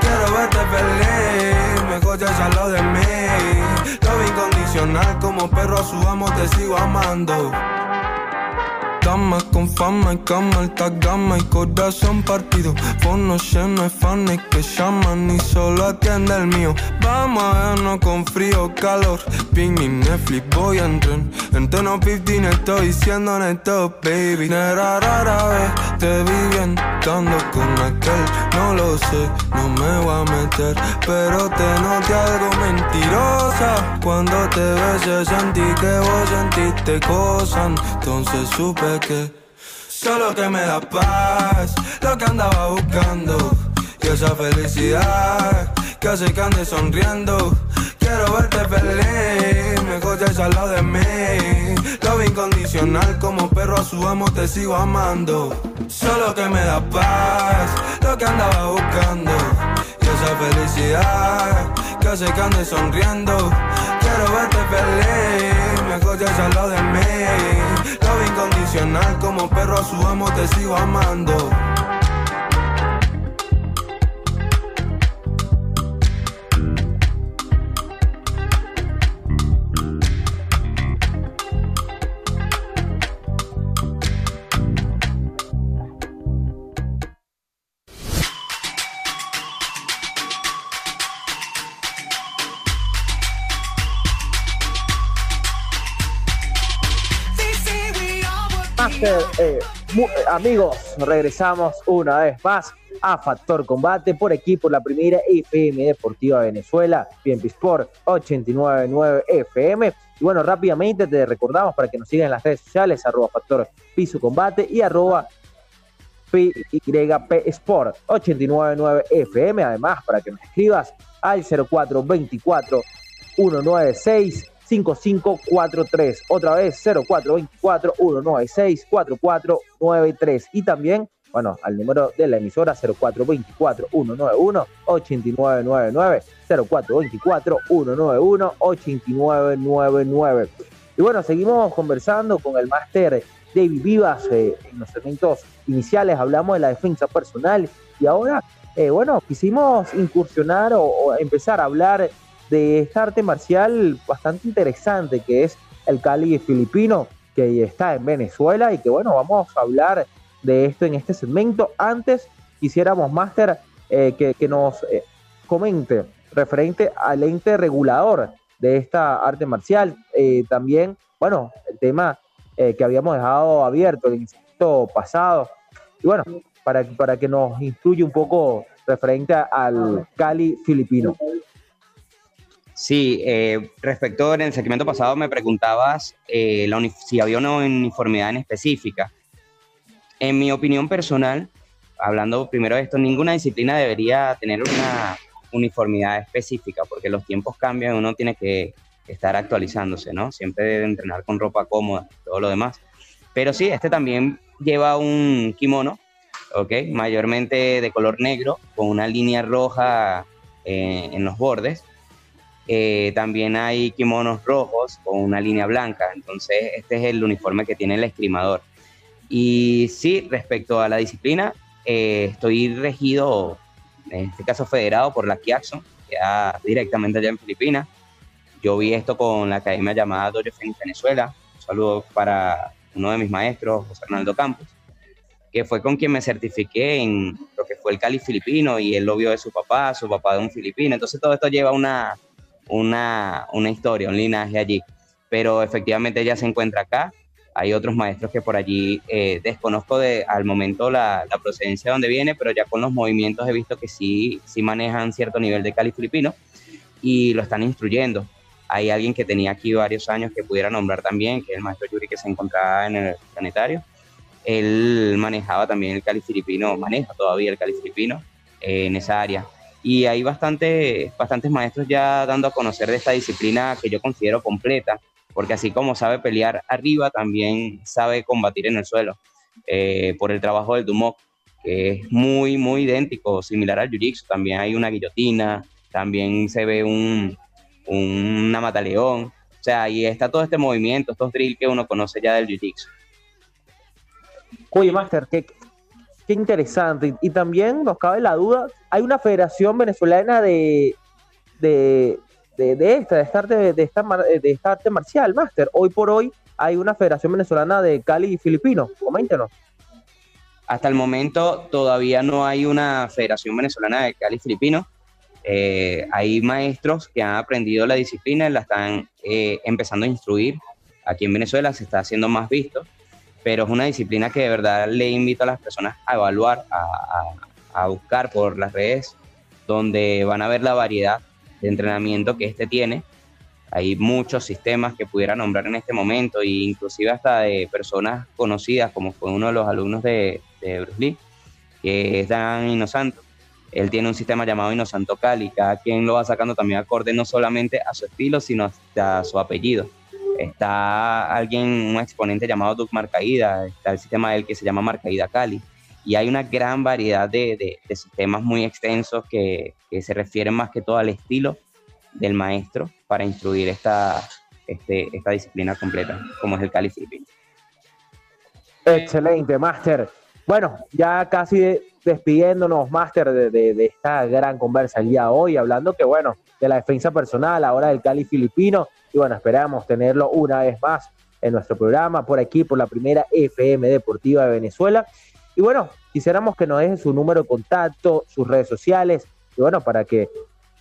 Quiero verte feliz, mejor ya al lado de mí. Lo incondicional, como perro a su amo te sigo amando. Dama con fama y cama, alta gama y corazón partido. Fono lleno de fans que llaman y solo atiende el mío. Vamos a vernos con frío calor. Ping y Netflix voy a entrar. En tono 15 estoy diciendo neto, baby. Nera rara vez te vi bien estando con aquel. No lo sé, no me voy a meter. Pero te noté algo mentirosa. Cuando te besé sentí que vos sentiste cosas. Entonces supe solo que me da paz. Lo que andaba buscando. Y esa felicidad que hace que ande sonriendo. Quiero verte feliz, mejor ya al lado de mí. Lo incondicional, como perro a su amo te sigo amando. Solo que me da paz, lo que andaba buscando. Y esa felicidad que hace que ande sonriendo. Quiero verte feliz, mejor ya al lado de mí. Lo incondicional, como perro a su amo te sigo amando. Eh, eh, amigos, regresamos una vez más a Factor Combate por aquí, por la primera FM Deportiva de Venezuela, PMP Sport 899 FM. Y bueno, rápidamente te recordamos para que nos sigan en las redes sociales, arroba Factor Piso Combate y arroba PYP Sport 899 FM. Además, para que nos escribas al 0424 196 5543. Otra vez 0424 196 4493. Y también bueno, al número de la emisora 0424-191-8999, 0424-191-8999. Y bueno, seguimos conversando con el máster David Vivas. eh, en los segmentos iniciales hablamos de la defensa personal y ahora, eh, bueno, quisimos incursionar o, o empezar a hablar de esta arte marcial bastante interesante que es el Cali filipino que está en Venezuela y que bueno, vamos a hablar de esto en este segmento. Antes quisiéramos, Máster, eh, que, que nos eh, comente referente al ente regulador de esta arte marcial. Eh, también, bueno, el tema eh, que habíamos dejado abierto el insecto pasado. Y bueno, para, para que nos instruya un poco referente al Cali filipino. Sí, eh, respecto en el segmento pasado me preguntabas eh, la si había una uniformidad en específica. En mi opinión personal, hablando primero de esto, ninguna disciplina debería tener una uniformidad específica, porque los tiempos cambian, uno tiene que estar actualizándose, ¿no? Siempre debe entrenar con ropa cómoda, todo lo demás. Pero sí, este también lleva un kimono, ¿ok? Mayormente de color negro, con una línea roja eh, en los bordes. Eh, también hay kimonos rojos con una línea blanca, entonces este es el uniforme que tiene el escrimador. Y sí, respecto a la disciplina, eh, estoy regido, en este caso federado por la Kiaxon, da directamente allá en Filipinas. Yo vi esto con la academia llamada Dojo Fénix Venezuela. Un saludo para uno de mis maestros, José Arnaldo Campos, que fue con quien me certifiqué en lo que fue el Cali filipino y él lo vio de su papá, su papá de un filipino. Entonces todo esto lleva una, una, una historia, un linaje allí. Pero efectivamente ella se encuentra acá. Hay otros maestros que por allí eh, desconozco de, al momento la, la procedencia de donde viene, pero ya con los movimientos he visto que sí, sí manejan cierto nivel de Cali filipino y lo están instruyendo. Hay alguien que tenía aquí varios años que pudiera nombrar también, que es el maestro Yuri que se encontraba en el planetario. Él manejaba también el Cali filipino, maneja todavía el Cali filipino eh, en esa área. Y hay bastante, bastantes maestros ya dando a conocer de esta disciplina que yo considero completa, porque así como sabe pelear arriba, también sabe combatir en el suelo, eh, por el trabajo del Dumok, que es muy, muy idéntico, similar al Jiu-Jitsu. También hay una guillotina, también se ve un, un- una mataleón, o sea, ahí está todo este movimiento, estos drills que uno conoce ya del Jiu-Jitsu. Oye, Master, qué, qué interesante. Y, y también nos cabe la duda, hay una federación venezolana de, de, de, esta, de arte, de, esta, de esta arte marcial, Master. Hoy por hoy hay una federación venezolana de Cali filipino. Coméntenos. Hasta el momento todavía no hay una Federación Venezolana de Cali Filipino. Eh, hay maestros que han aprendido la disciplina y la están eh, empezando a instruir. Aquí en Venezuela se está haciendo más visto, pero es una disciplina que de verdad le invito a las personas a evaluar, a- a buscar por las redes, donde van a ver la variedad de entrenamiento que este tiene. Hay muchos sistemas que pudiera nombrar en este momento, e inclusive hasta de personas conocidas, como fue uno de los alumnos de, de Bruce Lee, que es Dan Inosanto. Él tiene un sistema llamado Inosanto Cali, cada quien lo va sacando también acorde no solamente a su estilo, sino hasta a su apellido. Está alguien, un exponente llamado Duke Marcaída, está el sistema del que se llama Marcaída Cali, y hay una gran variedad de, de- sistemas muy extensos que, que se refieren más que todo al estilo del maestro para instruir esta, este, esta disciplina completa, como es el Cali filipino. Excelente, Master. Bueno, ya casi de- despidiéndonos, Master, de, de- de esta gran conversa el día de hoy, hablando que, bueno, de la defensa personal, ahora del Cali filipino, y bueno, esperamos tenerlo una vez más en nuestro programa, por aquí, por la primera FM Deportiva de Venezuela. Y bueno, quisiéramos que nos deje su número de contacto, sus redes sociales, y bueno, para que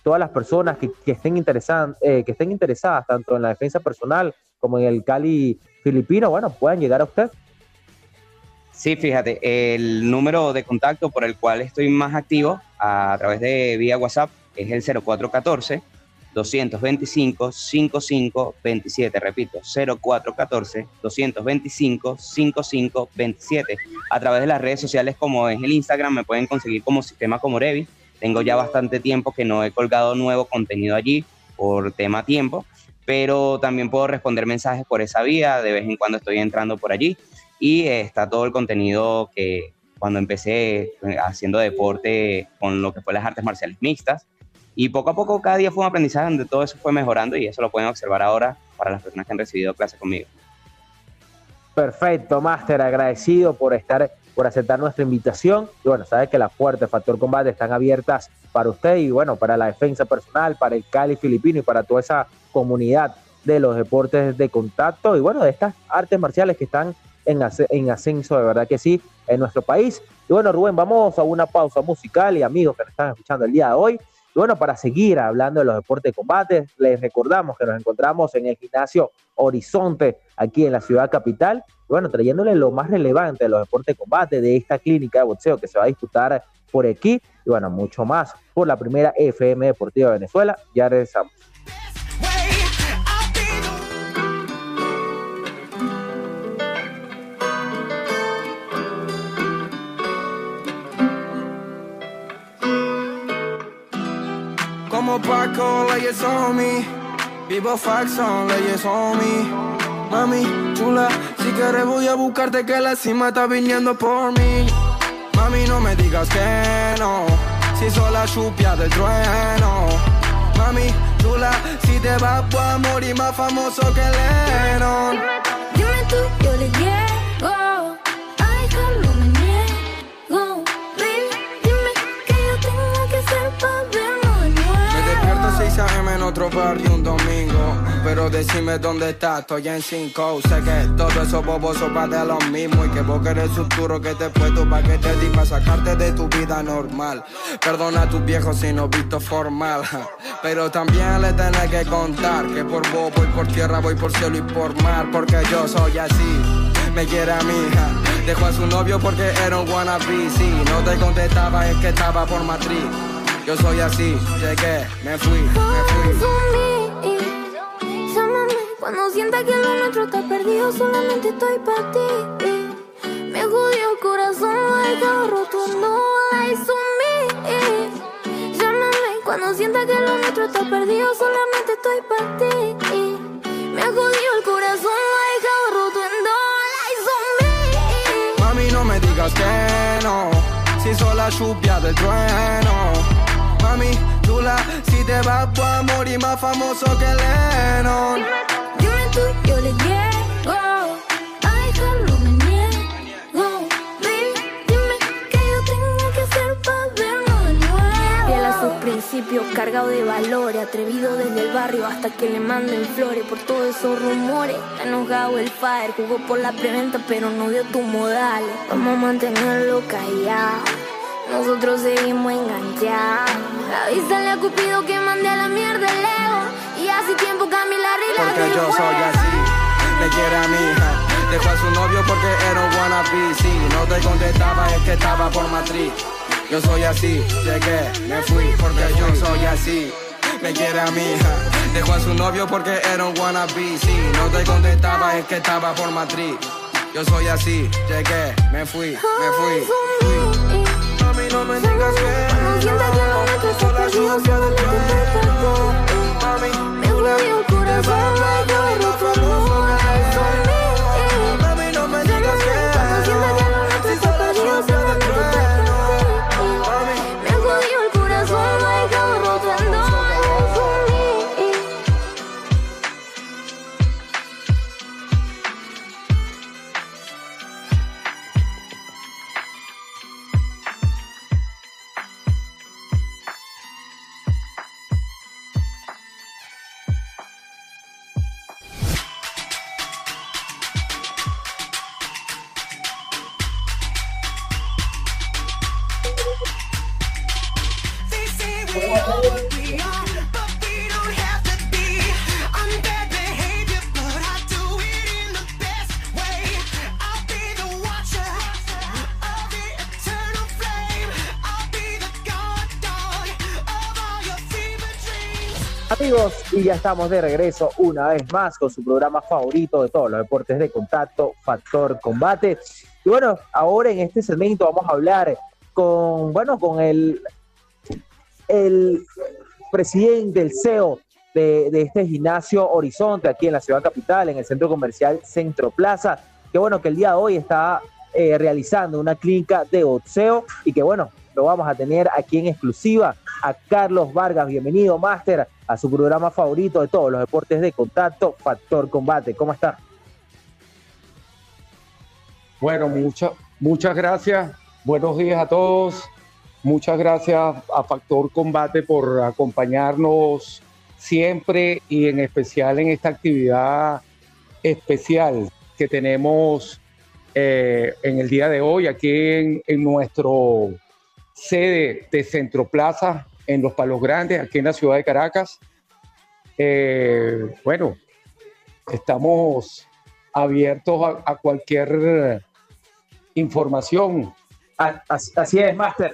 todas las personas que, estén, interesadas, que estén interesadas tanto en la defensa personal como en el Cali filipino, bueno, puedan llegar a usted. Sí, fíjate, el número de contacto por el cual estoy más activo a, través de vía WhatsApp es el 0414 225 5527, repito, 0414 225 5527. A través de las redes sociales como es el Instagram me pueden conseguir como Sistema Comorevi. Tengo ya bastante tiempo que no he colgado nuevo contenido allí por tema tiempo, pero también puedo responder mensajes por esa vía, de vez en cuando estoy entrando por allí y está todo el contenido que, cuando empecé haciendo deporte con lo que fue las artes marciales mixtas. Y poco a poco cada día fue un aprendizaje donde todo eso fue mejorando y eso lo pueden observar ahora para las personas que han recibido clases conmigo. Perfecto, Máster, agradecido por estar, por aceptar nuestra invitación. Y bueno, sabes que las puertas Factor Combate están abiertas para usted y bueno, para la defensa personal, para el Cali filipino y para toda esa comunidad de los deportes de contacto y bueno, de estas artes marciales que están en, en ascenso, de verdad que sí, en nuestro país. Y bueno, Rubén, vamos a una pausa musical y amigos que nos están escuchando el día de hoy. Y bueno, para seguir hablando de los deportes de combate, les recordamos que nos encontramos en el gimnasio Horizonte, aquí en la ciudad capital. Y bueno, trayéndole lo más relevante de los deportes de combate de esta clínica de boxeo que se va a disputar por aquí. Y bueno, mucho más por la primera FM Deportiva de Venezuela. Ya regresamos. Paco, leyes on me. Vivo Faxon, leyes on me. Mami, chula, si quieres voy a buscarte que la cima está viniendo por mí. Mami, no me digas que no, si soy la chupia del trueno. Mami, chula, si te vas a morir más famoso que Lennon. Dime tú, yo le llego. Otro barrio un domingo. Pero decime dónde estás, estoy en 5. Sé que todo eso bobos son pa' de lo mismo. Y que vos querés futuro que te puesto pa' que te di sacarte de tu vida normal. Perdona a tus viejos si no visto formal. Pero también le tenés que contar que por vos voy por tierra, voy por cielo y por mar. Porque yo soy así. Me quiere a mi hija. Dejó a su novio porque era un wannabe. Si no te contestaba es que estaba por matriz. Yo soy así, llegué, me fui, me fui. Llámame cuando sienta que lo nuestro está perdido, solamente estoy para ti. Me jodió el corazón, lo roto, no lies on me. Llámame cuando sienta que lo nuestro está perdido, solamente estoy para ti. Me jodió el corazón, lo roto, no lies on me. Mami, no me digas que no, si soy la lluvia del trueno. Mami, chula, si te vas voy a morir más famoso que Lennon. Dime tú, yo le llego. Ay, no me niego. Baby, dime qué yo tengo que hacer para vernos de nuevo. Fiel a sus principios, cargado de valores, atrevido desde el barrio hasta que le manden flores por todos esos rumores. Está enojado el fire, jugó por la preventa, pero no dio tus modales. Vamos a mantenerlo callado. Nosotros seguimos enganchados. Avísale a Cupido que mande a la mierda el ego. Y hace tiempo Camila arregla Porque yo soy así, me quiere a mi hija. Dejó a su novio porque era un wannabe. Si no te contestaba es que estaba por matriz. Yo soy así, llegué, me fui porque yo soy así. Me quiere a mi hija. Dejó a su novio porque era un wannabe. Si no te contestaba es que estaba por matriz. Yo soy así, llegué, me fui, me fui. Mami, no me digas que no. Soy la lluvia del trueno. Mami, Me jodió el Amigos, y ya estamos de regreso una vez más con su programa favorito de todos los deportes de contacto, Factor Combate. Y bueno, ahora en este segmento vamos a hablar con, bueno, con el, el presidente, el CEO de, este gimnasio Horizonte aquí en la ciudad capital, en el centro comercial Centro Plaza, que bueno, que el día de hoy está eh, realizando una clínica de boxeo y que bueno, lo vamos a tener aquí en exclusiva a Carlos Vargas. Bienvenido, Máster, a su programa favorito de todos los deportes de contacto, Factor Combate. ¿Cómo está? Bueno, muchas muchas gracias. Buenos días a todos. Muchas gracias a Factor Combate por acompañarnos siempre y en especial en esta actividad especial que tenemos eh, en el día de hoy aquí en, en nuestro sede de Centro Plaza en Los Palos Grandes, aquí en la ciudad de Caracas. Eh, bueno, estamos abiertos a, a cualquier información. A- Así, es, Máster.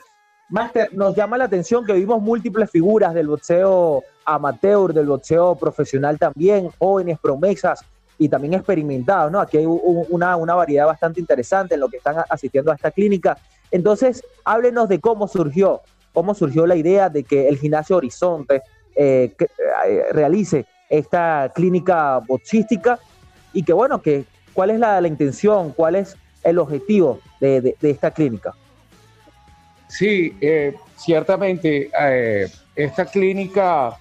Máster, nos llama la atención que vimos múltiples figuras del boxeo amateur, del boxeo profesional también, jóvenes promesas y también experimentados, ¿no? Aquí hay una, una variedad bastante interesante en lo que están asistiendo a esta clínica. Entonces, háblenos de cómo surgió, cómo surgió la idea de que el gimnasio Horizonte eh, eh, realice esta clínica boxística y que, bueno, que cuál es la, intención, cuál es el objetivo de, esta clínica. Sí, eh, ciertamente eh, esta clínica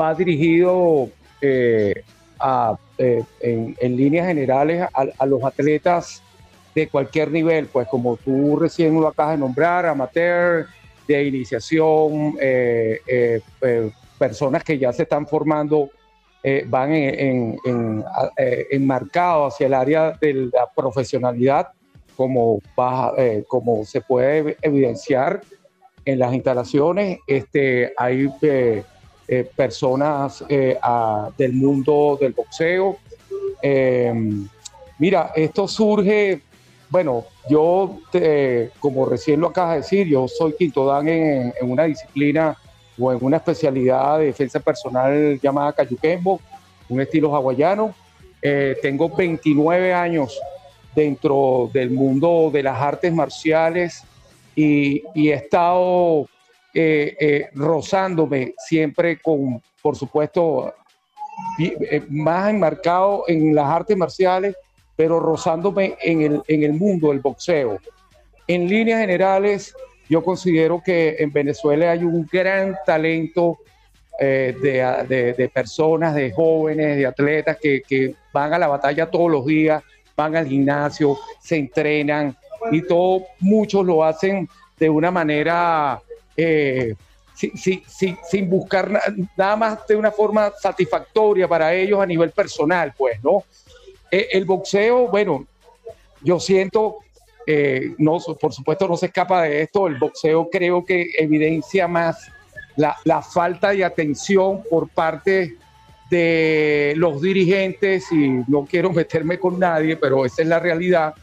va dirigido a, en, en líneas generales a los atletas de cualquier nivel, pues como tú recién lo acabas de nombrar, amateur, de iniciación, eh, eh, eh, personas que ya se están formando, van en, en- en, a- enmarcados hacia el área de la profesionalidad, como, como se puede evidenciar en las instalaciones. Este, hay personas del mundo del boxeo. Mira, esto surge, bueno, yo, te- como recién lo acabas de decir, yo soy quinto dan en, una disciplina o en una especialidad de defensa personal llamada Cayuquembo, un estilo hawaiano. Eh, tengo 29 años dentro del mundo de las artes marciales y, he estado eh, eh, rozándome siempre con, por supuesto, eh, más enmarcado en las artes marciales, pero rozándome en el, en el mundo del boxeo. En líneas generales, yo considero que en Venezuela hay un gran talento eh, de, de- personas, de jóvenes, de atletas que, que van a la batalla todos los días, van al gimnasio, se entrenan y todo, muchos lo hacen de una manera eh, si- si- si- sin buscar na- nada más de una forma satisfactoria para ellos a nivel personal, pues, ¿no? Eh, el boxeo, bueno, yo siento, eh, no, por supuesto no se escapa de esto, el boxeo creo que evidencia más la, la falta de atención por parte de los dirigentes y no quiero meterme con nadie, pero esa es la realidad.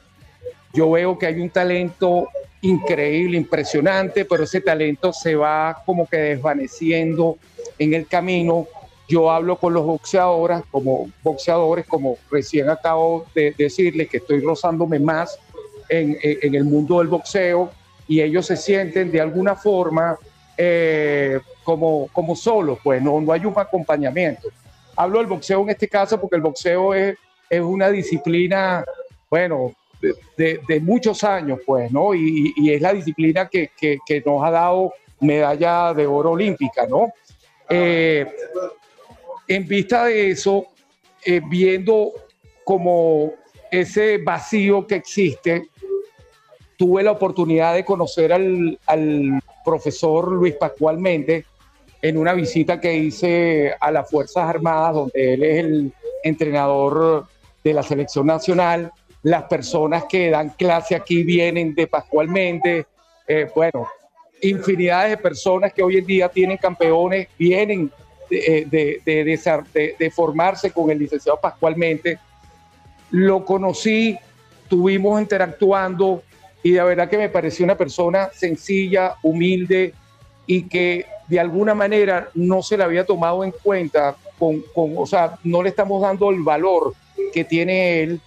Yo veo que hay un talento increíble, impresionante, pero ese talento se va como que desvaneciendo en el camino. Yo hablo con los boxeadores, como boxeadores, como recién acabo de decirles que estoy rozándome más en, en- el mundo del boxeo y ellos se sienten de alguna forma eh, como, como solos, pues no, no hay un acompañamiento. Hablo del boxeo en este caso porque el boxeo es, es una disciplina, bueno, de, muchos años, pues, ¿no? Y, y es la disciplina que, que- que nos ha dado medalla de oro olímpica, ¿no? Eh, en vista de eso, eh, viendo como ese vacío que existe, tuve la oportunidad de conocer al, profesor Luis Pascual Méndez en una visita que hice a las Fuerzas Armadas, donde él es el entrenador de la selección nacional. Las personas que dan clase aquí vienen de Pascual Méndez. Eh, bueno, infinidades de personas que hoy en día tienen campeones vienen de, de- de- de formarse con el licenciado Pascual. Lo conocí, estuvimos interactuando y de verdad que me pareció una persona sencilla, humilde y que de alguna manera no se le había tomado en cuenta, con, con- o sea, no le estamos dando el valor que tiene él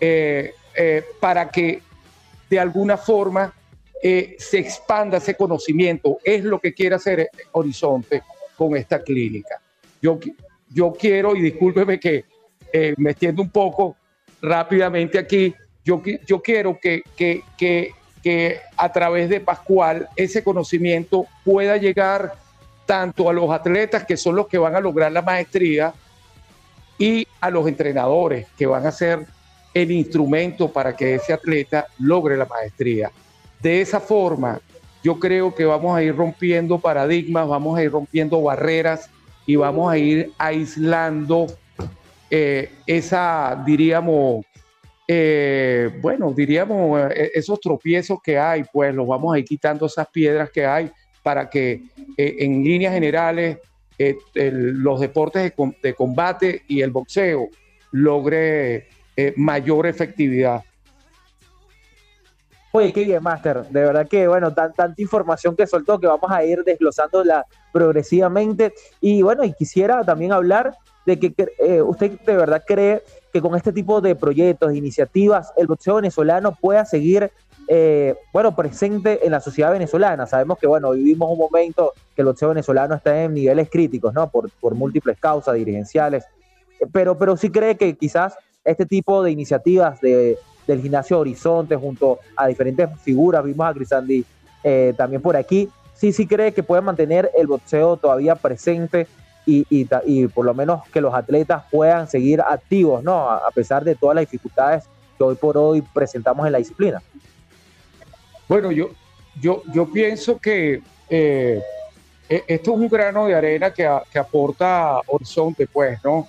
eh, eh, para que de alguna forma eh, se expanda ese conocimiento. Es lo que quiere hacer Horizonte con esta clínica. Yo, yo quiero, y discúlpeme que eh, me extiendo un poco rápidamente aquí, yo, yo quiero que, que, que, que a través de Pascual ese conocimiento pueda llegar tanto a los atletas que son los que van a lograr la maestría y a los entrenadores que van a ser el instrumento para que ese atleta logre la maestría. De esa forma, yo creo que vamos a ir rompiendo paradigmas, vamos a ir rompiendo barreras y vamos a ir aislando eh, esa, diríamos, eh, bueno, diríamos, eh, esos tropiezos que hay, pues los vamos a ir quitando esas piedras que hay para que en líneas generales los deportes de, de combate y el boxeo logre mayor efectividad. Oye, qué bien, Master. De verdad que, bueno, tan, tanta información que soltó que vamos a ir desglosándola progresivamente. Y bueno, y quisiera también hablar de que eh, usted de verdad cree que con este tipo de proyectos, iniciativas, el boxeo venezolano pueda seguir, eh, bueno, presente en la sociedad venezolana. Sabemos que, bueno, vivimos un momento que el boxeo venezolano está en niveles críticos, ¿no? Por, por múltiples causas dirigenciales. Pero, pero sí cree que quizás este tipo de iniciativas de, del gimnasio Horizonte junto a diferentes figuras, vimos a Grisandi eh, también por aquí, sí, sí cree que puede mantener el boxeo todavía presente y, y y por lo menos que los atletas puedan seguir activos, ¿no? A, pesar de todas las dificultades que hoy por hoy presentamos en la disciplina. Bueno, yo, yo, yo pienso que eh, e- esto es un grano de arena que, que aporta Horizonte, pues, ¿no?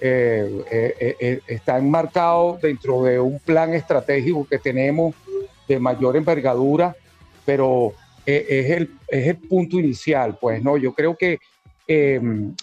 Eh, eh, eh, está enmarcado dentro de un plan estratégico que tenemos de mayor envergadura, pero es, el, es el punto inicial, pues, ¿no? Yo creo que eh,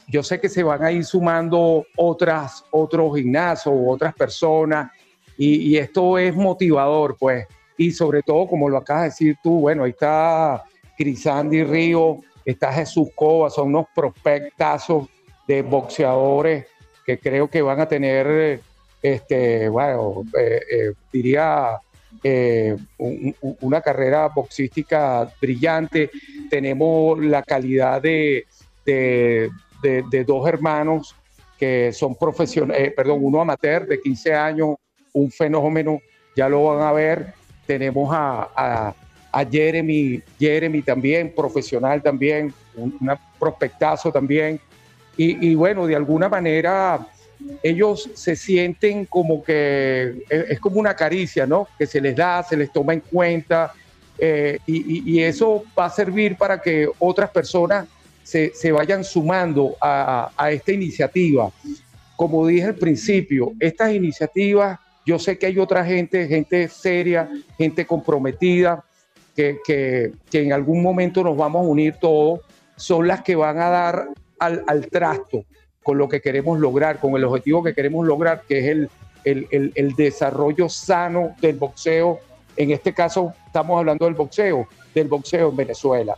yo sé que se van a ir sumando otras, otros gimnasios, otras personas, y, y esto es motivador, pues, y sobre todo, como lo acabas de decir tú, bueno, ahí está Crisandi Río, está Jesús Cova, son unos prospectazos de boxeadores que creo que van a tener, este, bueno, eh, eh, diría, eh, un- un- una carrera boxística brillante. Tenemos la calidad de, de- dos hermanos que son profesionales, perdón, uno amateur de 15 años, un fenómeno, ya lo van a ver. Tenemos a, a- a Jeremy, Jeremy también, profesional también, un una prospectazo también. Y, bueno, de alguna manera ellos se sienten como que es, es como una caricia, ¿no? Que se les da, se les toma en cuenta eh, y- y eso va a servir para que otras personas se, se vayan sumando a, a esta iniciativa. Como dije al principio, estas iniciativas, yo sé que hay otra gente, gente seria, gente comprometida, que, que- que en algún momento nos vamos a unir todos, son las que van a dar al, al trasto con lo que queremos lograr, con el objetivo que queremos lograr, que es el, el- el- desarrollo sano del boxeo. En este caso estamos hablando del boxeo, del boxeo en Venezuela.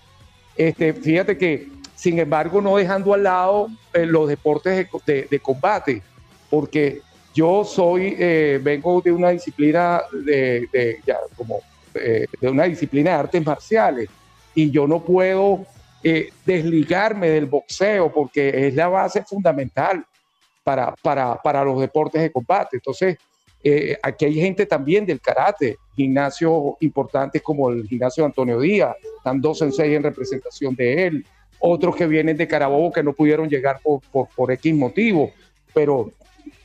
Este, fíjate que, sin embargo, no dejando al lado eh, los deportes de, de- de combate, porque yo soy, eh, vengo de una disciplina de, de- ya, como, eh, de una disciplina de artes marciales y yo no puedo eh, desligarme del boxeo porque es la base fundamental para, para, para los deportes de combate. Entonces, eh, aquí hay gente también del karate, gimnasios importantes como el gimnasio Antonio Díaz, están dos en seis en representación de él, otros que vienen de Carabobo que no pudieron llegar por, por, por X motivo, pero, o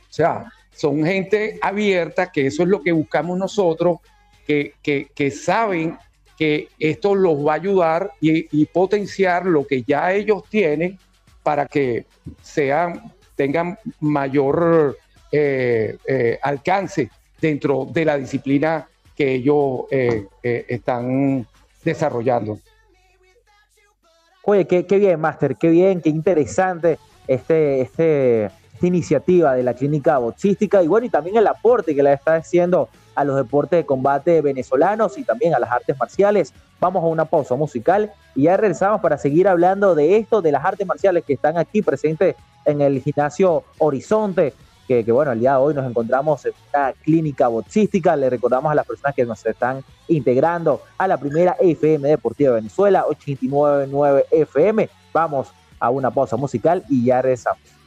sea, son gente abierta, que eso es lo que buscamos nosotros, que, que, que saben que esto los va a ayudar y, potenciar lo que ya ellos tienen para que sean, tengan mayor eh, eh, alcance dentro de la disciplina que ellos eh, están desarrollando. Oye, qué, qué bien, Master, qué bien, qué interesante este, este, esta iniciativa de la clínica boxística y bueno, y también el aporte que le está haciendo a los deportes de combate venezolanos y también a las artes marciales. Vamos a una pausa musical y ya regresamos para seguir hablando de esto, de las artes marciales que están aquí presentes en el gimnasio Horizonte, que, bueno, el día de hoy nos encontramos en una clínica boxística. Le recordamos a las personas que nos están integrando a la primera FM Deportiva de Venezuela, 899 FM. Vamos a una pausa musical y ya regresamos.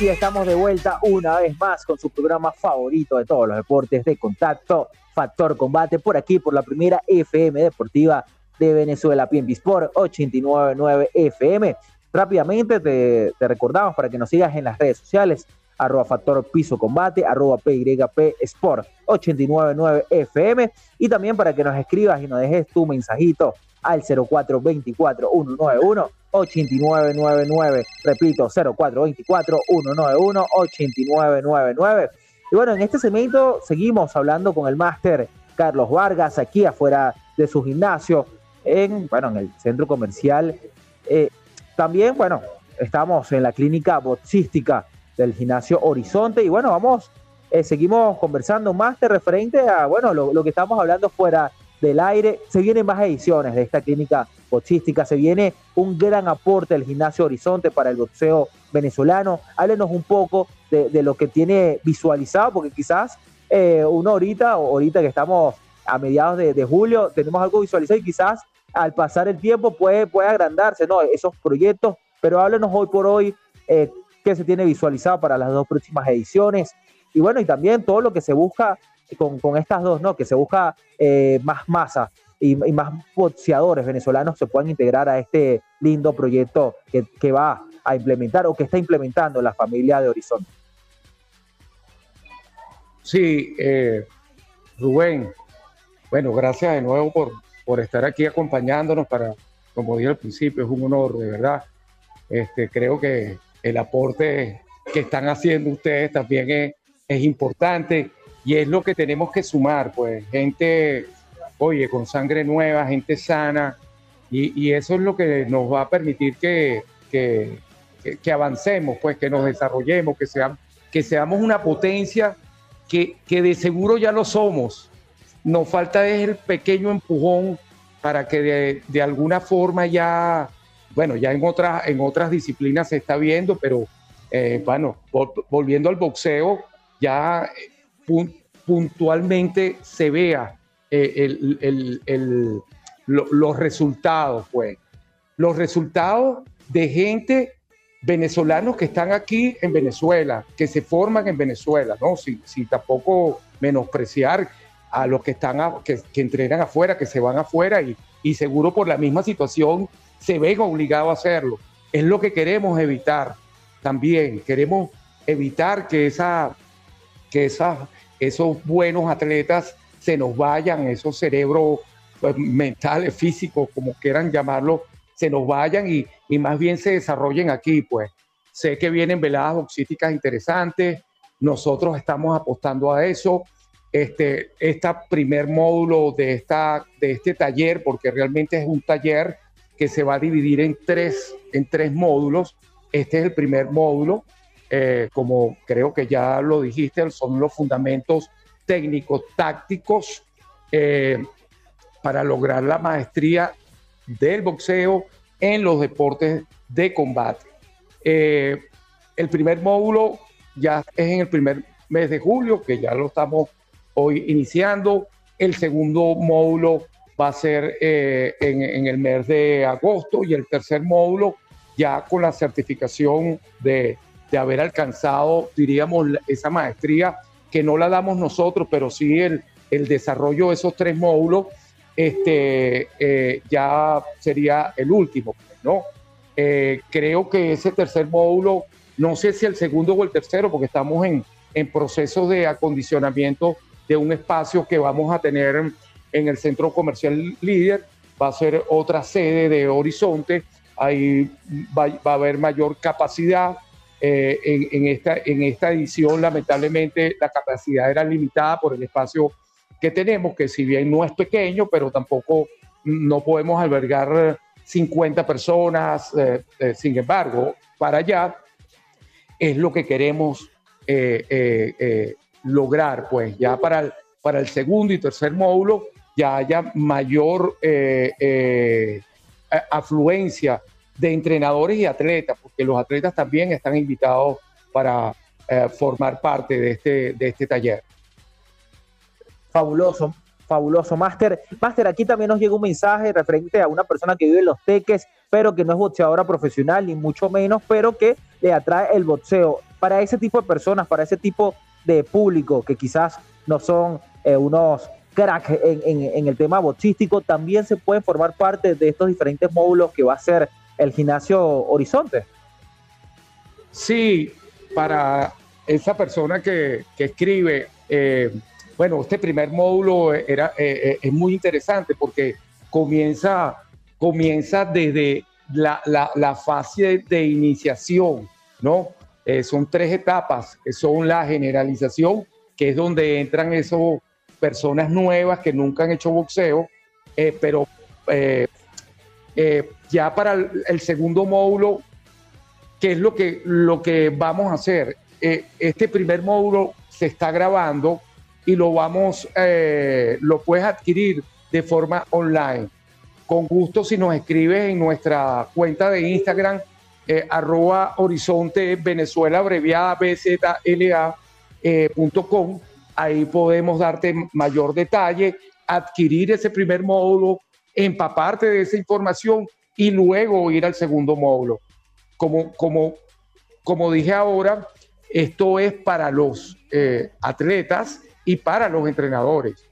Y estamos de vuelta una vez más con su programa favorito de todos los deportes de contacto, Factor Combate, por aquí, por la primera FM deportiva de Venezuela, PNB Sport 899 FM. Rápidamente te, te recordamos para que nos sigas en las redes sociales, arroba Factor Piso Combate, arroba PYP Sport 899 FM, y también para que nos escribas y nos dejes tu mensajito al 0424 191 8999. Repito, 0424 191 8999. Y bueno, en este segmento seguimos hablando con el máster Carlos Vargas, aquí afuera de su gimnasio, en, bueno, en el centro comercial. Eh, también, bueno, estamos en la clínica boxística del gimnasio Horizonte y bueno, vamos, eh, seguimos conversando más de referente a, bueno, lo, lo que estamos hablando fuera del aire. Se vienen más ediciones de esta clínica boxística, se viene un gran aporte del gimnasio Horizonte para el boxeo venezolano. Háblenos un poco de, de lo que tiene visualizado, porque quizás eh, uno ahorita, o ahorita que estamos a mediados de, de julio, tenemos algo visualizado y quizás al pasar el tiempo puede, puede agrandarse, ¿no? Esos proyectos, pero háblenos hoy por hoy eh, qué se tiene visualizado para las dos próximas ediciones y bueno, y también todo lo que se busca con, con estas dos, ¿no? Que se busca eh, más masa y, más boxeadores venezolanos se puedan integrar a este lindo proyecto que, que va a implementar o que está implementando la familia de Horizonte. Sí, eh, Rubén, bueno, gracias de nuevo por, por estar aquí acompañándonos para, como dije al principio, es un honor, de verdad. Este, creo que el aporte que están haciendo ustedes también es, es importante y es lo que tenemos que sumar, pues, gente, oye, con sangre nueva, gente sana, y, y eso es lo que nos va a permitir que, que, que- avancemos, pues, que nos desarrollemos, que, seamos que seamos una potencia que, que de seguro ya lo somos. Nos falta es el pequeño empujón para que de, de alguna forma ya, bueno, ya en otras, en otras disciplinas se está viendo, pero eh, bueno, vol- volviendo al boxeo, ya eh, puntualmente se vea eh, el- el- el- lo- los resultados, pues. Los resultados de gente venezolanos que están aquí en Venezuela, que se forman en Venezuela, ¿no? Sin, sin tampoco menospreciar a los que están que, que entrenan afuera, que se van afuera y, y seguro por la misma situación se ven obligados a hacerlo. Es lo que queremos evitar también. Queremos evitar que, esa, que esa, esos buenos atletas se nos vayan, esos cerebros pues, mentales, físicos, como quieran llamarlo, se nos vayan y, y más bien se desarrollen aquí. Pues sé que vienen veladas boxísticas interesantes, nosotros estamos apostando a eso. Este, este primer módulo de, esta, de este taller, porque realmente es un taller que se va a dividir en tres, en tres módulos. Este es el primer módulo, eh, como creo que ya lo dijiste, son los fundamentos técnicos, tácticos, eh, para lograr la maestría del boxeo en los deportes de combate. Eh, el primer módulo ya es en el primer mes de julio, que ya lo estamos hoy iniciando. El segundo módulo va a ser en el mes de agosto y el tercer módulo ya con la certificación de, de haber alcanzado, diríamos, esa maestría que no la damos nosotros, pero sí el, el desarrollo de esos tres módulos, este, eh, ya sería el último, ¿no? Eh, creo que ese tercer módulo, no sé si el segundo o el tercero, porque estamos en, en proceso de acondicionamiento de un espacio que vamos a tener en el centro comercial líder, va a ser otra sede de Horizonte, ahí va, va a haber mayor capacidad. Eh, en, esta, en esta edición, lamentablemente, la capacidad era limitada por el espacio que tenemos, que si bien no es pequeño, pero tampoco no podemos albergar 50 personas. eh, eh, sin embargo, para allá es lo que queremos eh, eh, eh, lograr, pues ya para el, para el segundo y tercer módulo ya haya mayor eh, eh, afluencia de entrenadores y atletas, porque los atletas también están invitados para eh, formar parte de este, de este taller. Fabuloso. Fabuloso, Master. Master, aquí también nos llega un mensaje referente a una persona que vive en Los Teques, pero que no es boxeadora profesional, ni mucho menos, pero que le atrae el boxeo. Para ese tipo de personas, para ese tipo de público que quizás no son eh, unos cracks en- en el tema boxístico, también se pueden formar parte de estos diferentes módulos que va a ser el gimnasio Horizonte. Sí, para esa persona que, que escribe, eh, bueno, este primer módulo era, eh, eh, es muy interesante porque comienza, comienza desde la, la- fase de iniciación, ¿no? Son tres etapas, son la generalización, que es donde entran esas personas nuevas que nunca han hecho boxeo, pero ya para el- el segundo módulo ¿Qué es lo que, lo que vamos a hacer? Eh, este primer módulo se está grabando y lo vamos, eh, lo puedes adquirir de forma online. Con gusto, si nos escribes en nuestra cuenta de Instagram, eh, arroba horizonte Venezuela abreviada BZLA eh, ahí podemos darte mayor detalle, adquirir ese primer módulo, empaparte de esa información y luego ir al segundo módulo como, como, como dije ahora, esto es para los eh, atletas y para los entrenadores.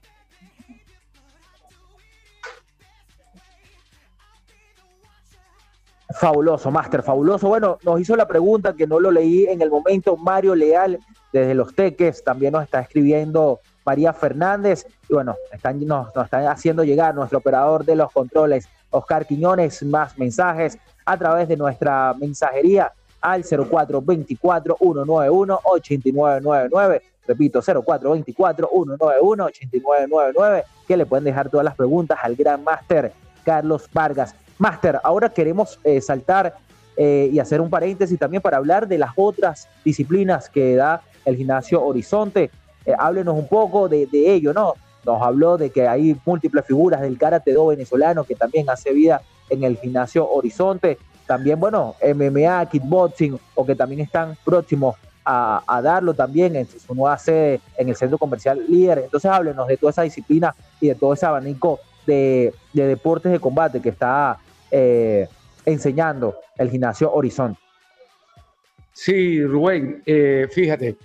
Fabuloso, Master, fabuloso. Bueno, nos hizo la pregunta que no lo leí en el momento. Mario Leal, desde Los Teques, también nos está escribiendo María Fernández. Y bueno, están, nos, están haciendo llegar nuestro operador de los controles, Oscar Quiñones, más mensajes a través de nuestra mensajería al 0424-191-8999. Repito, 0424-191-8999, que le pueden dejar todas las preguntas al gran Master Carlos Vargas. Master, ahora queremos eh, saltar eh, y hacer un paréntesis también para hablar de las otras disciplinas que da el gimnasio Horizonte. Eh, háblenos un poco de, ello, ¿no? Nos habló de que hay múltiples figuras del karate do venezolano que también hace vida en el gimnasio Horizonte. También, bueno, MMA, kickboxing, o que también están próximos a, darlo también en su nueva sede en el centro comercial líder. Entonces, háblenos de toda esa disciplina y de todo ese abanico de, de deportes de combate que está eh, enseñando el gimnasio Horizonte. Sí, Rubén, eh, fíjate,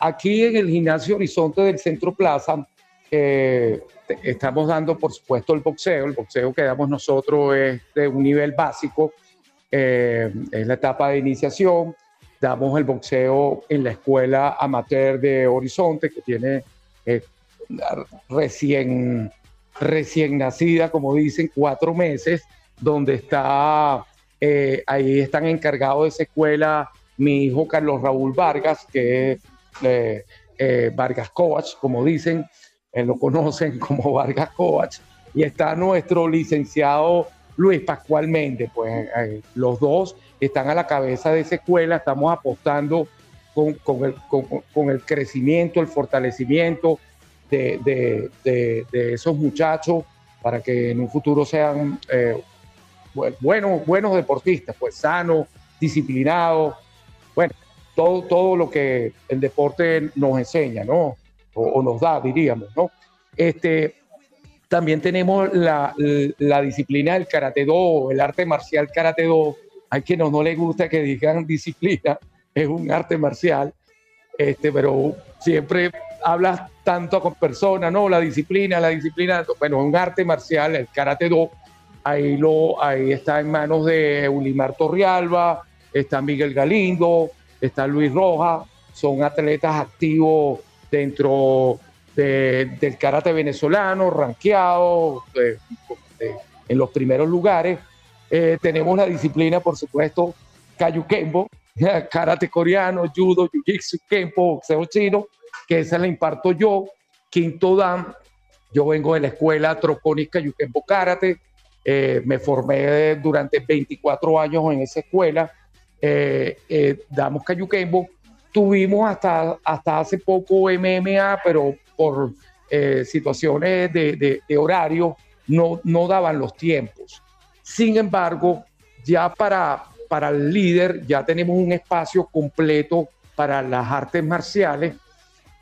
aquí en el gimnasio Horizonte del Centro Plaza estamos dando, por supuesto, el boxeo. El boxeo que damos nosotros es de un nivel básico, eh, es la etapa de iniciación. Damos el boxeo en la escuela amateur de Horizonte, que tiene eh, recién, recién nacida, como dicen, cuatro meses, donde está, eh, ahí están encargados de esa escuela mi hijo Carlos Raúl Vargas, que es eh, eh, Vargas Coach, como dicen, eh, lo conocen como Vargas Coach, y está nuestro licenciado Luis Pascual Méndez, pues los dos están a la cabeza de esa escuela, estamos apostando con, con el, crecimiento, el fortalecimiento de, esos muchachos para que en un futuro sean bu- buenos, buenos deportistas, pues sanos, disciplinados, bueno, todo, todo lo que el deporte nos enseña, ¿no? O, nos da, diríamos, ¿no? Este, también tenemos la, la disciplina del karate do, el arte marcial karate do. Hay quienes no les gusta que digan disciplina, es un arte marcial, este, pero siempre hablas tanto con personas, ¿no? La disciplina, la disciplina, bueno, un arte marcial, el karate do, ahí, lo, ahí está en manos de Ulimar Torrialba, está Miguel Galindo, está Luis Roja, son atletas activos dentro de- del karate venezolano, ranqueados de- de- en los primeros lugares. Eh, tenemos la disciplina, por supuesto, Kayukembo, karate coreano, judo, jiu-jitsu, kempo, boxeo chino, que esa la imparto yo. Quinto dan, yo vengo de la escuela Troconis Kayukembo Karate, eh, me formé durante 24 años en esa escuela, eh, eh, damos Kayukembo, tuvimos hasta, hasta hace poco MMA, pero por eh, situaciones de, de- de horario no, no daban los tiempos. Sin embargo, ya para, para el líder ya tenemos un espacio completo para las artes marciales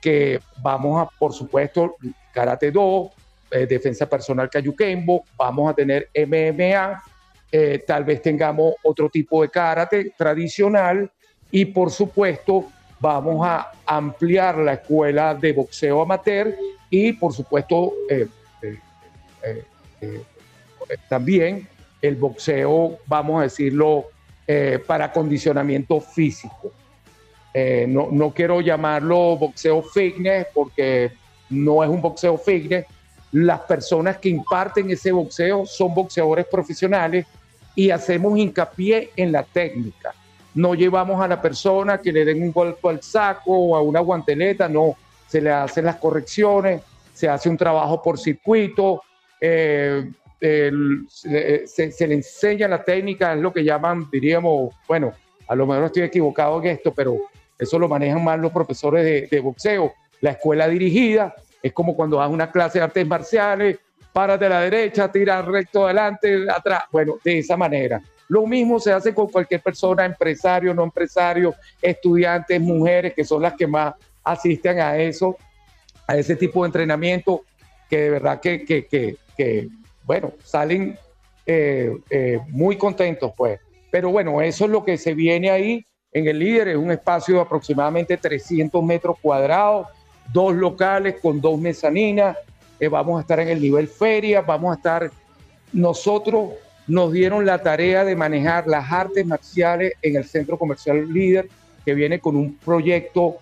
que vamos a, por supuesto, Karate Do, eh, defensa personal cayuquembo, vamos a tener MMA, eh, tal vez tengamos otro tipo de karate tradicional y por supuesto vamos a ampliar la escuela de boxeo amateur y por supuesto eh, eh, también el boxeo, vamos a decirlo, para condicionamiento físico. No, no quiero llamarlo boxeo fitness porque no es un boxeo fitness. Las personas que imparten ese boxeo son boxeadores profesionales y hacemos hincapié en la técnica. No llevamos a la persona que le den un golpe al saco o a una guanteleta, no. Se le hacen las correcciones, se hace un trabajo por circuito, eh, el- se, se- le enseña la técnica, es lo que llaman, diríamos, bueno, a lo mejor estoy equivocado en esto, pero eso lo manejan más los profesores de, de boxeo. La escuela dirigida es como cuando das una clase de artes marciales, párate a la derecha, tira recto adelante, atrás. Bueno, de esa manera. Lo mismo se hace con cualquier persona, empresario, no empresario, estudiantes, mujeres, que son las que más asisten a eso, a ese tipo de entrenamiento, que de verdad que, que, que, que, bueno, salen eh, eh, muy contentos, pues. Pero bueno, eso es lo que se viene ahí en el líder, es un espacio de aproximadamente 300 metros cuadrados, dos locales con dos mezaninas, vamos a estar en el nivel feria, vamos a estar, nosotros nos dieron la tarea de manejar las artes marciales en el centro comercial líder, que viene con un proyecto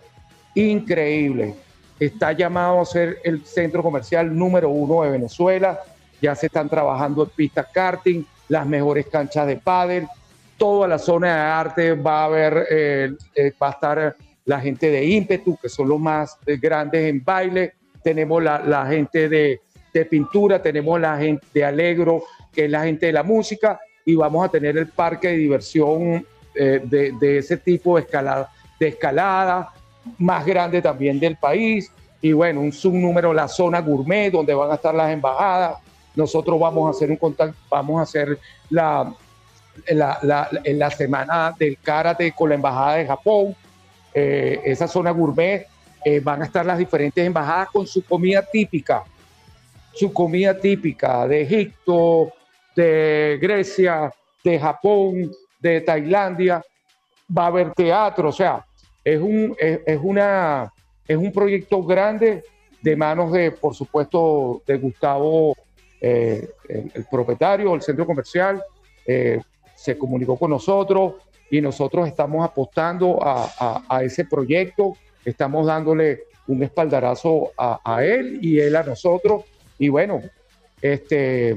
increíble. Está llamado a ser el centro comercial número uno de Venezuela. Ya se están trabajando en pistas karting, las mejores canchas de pádel, toda la zona de arte va a haber, eh, eh, va a estar la gente de ímpetu, que son los más eh, grandes en baile. Tenemos la, gente de, pintura, tenemos la gente de Alegro, que es la gente de la música, y vamos a tener el parque de diversión eh, de, ese tipo de escalada, más grande también del país. Y bueno, un subnúmero, la zona gourmet, donde van a estar las embajadas. Nosotros vamos a hacer un contacto, vamos a hacer la, la semana del karate con la embajada de Japón. Eh, esa zona gourmet eh, van a estar las diferentes embajadas con su comida típica, su comida típica de Egipto, de Grecia, de Japón, de Tailandia. Va a haber teatro, o sea, es un, es, es una, es un proyecto grande de manos de, por supuesto, de Gustavo, eh, el, propietario del centro comercial. Eh, se comunicó con nosotros y nosotros estamos apostando a- a ese proyecto, estamos dándole un espaldarazo a, él y él a nosotros. Y bueno, este,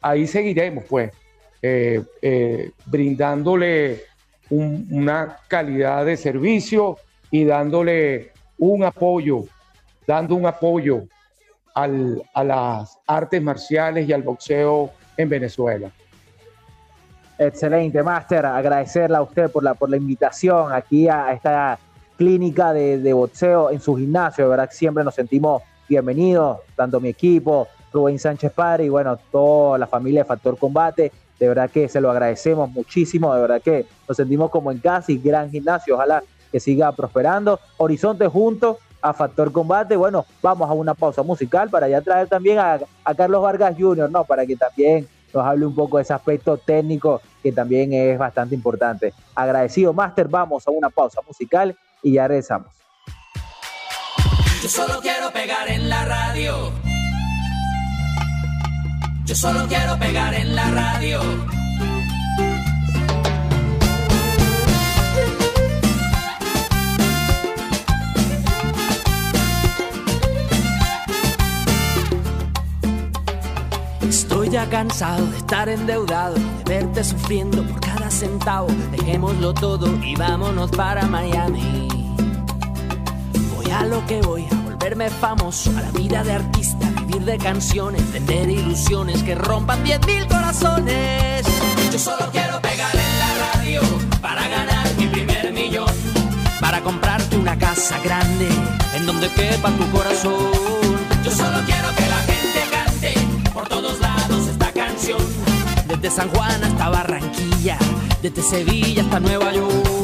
ahí seguiremos, pues, eh, eh, brindándole un- una calidad de servicio y dándole un apoyo, dando un apoyo al- a las artes marciales y al boxeo en Venezuela. Excelente, Máster. Agradecerle a usted por la, por la invitación aquí a esta clínica de, de boxeo en su gimnasio. De verdad que siempre nos sentimos bienvenidos, tanto mi equipo, Rubén Sánchez Padre y bueno, toda la familia de Factor Combate. De verdad que se lo agradecemos muchísimo. De verdad que nos sentimos como en casa y gran gimnasio. Ojalá que siga prosperando. Horizonte junto a Factor Combate. Bueno, vamos a una pausa musical para ya traer también a, a Carlos Vargas Jr., ¿no? Para que también nos hable un poco de ese aspecto técnico que también es bastante importante. Agradecido, Master. Vamos a una pausa musical y ya regresamos. Yo solo quiero pegar en la radio. Yo solo quiero pegar en la radio. Estoy ya cansado de estar endeudado, de verte sufriendo por cada centavo. Dejémoslo todo y vámonos para Miami. A lo que voy, a volverme famoso, a la vida de artista, vivir de canciones, vender ilusiones que rompan 10.000 corazones. Yo solo quiero pegar en la radio para ganar mi primer millón, para comprarte una casa grande en donde quepa tu corazón. Yo solo quiero que la gente cante por todos lados esta canción, desde San Juan hasta Barranquilla, desde Sevilla hasta Nueva York.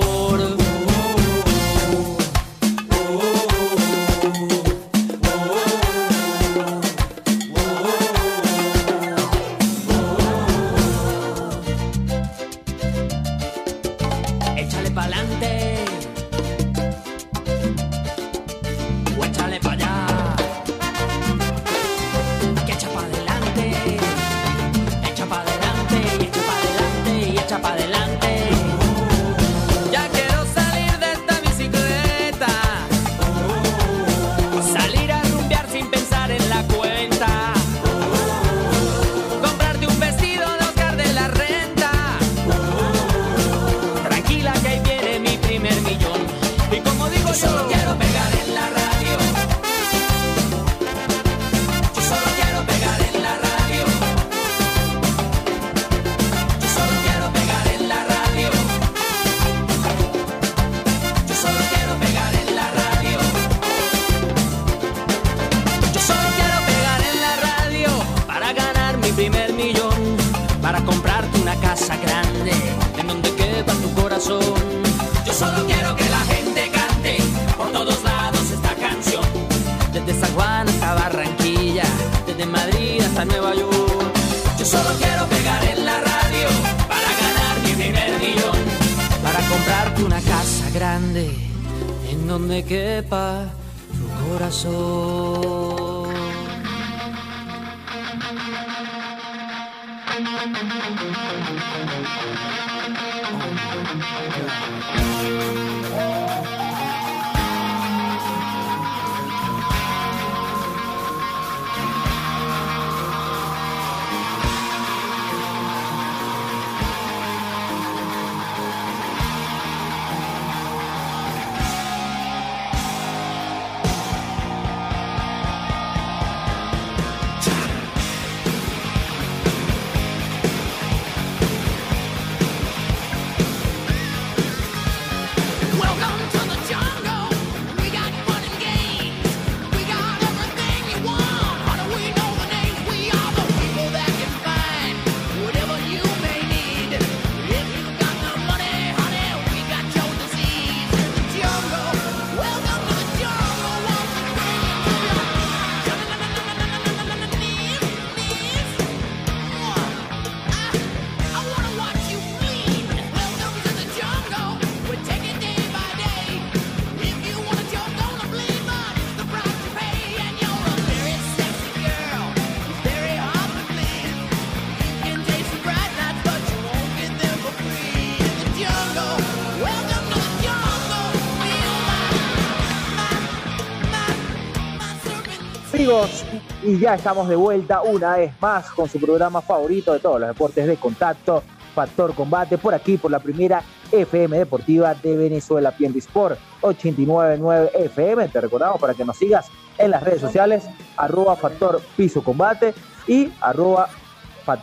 Y ya estamos de vuelta una vez más con su programa favorito de todos los deportes de contacto, Factor Combate, por aquí, por la primera FM Deportiva de Venezuela, PNB Sport 899 FM. Te recordamos para que nos sigas en las redes sociales, arroba Factor Piso Combate y arroba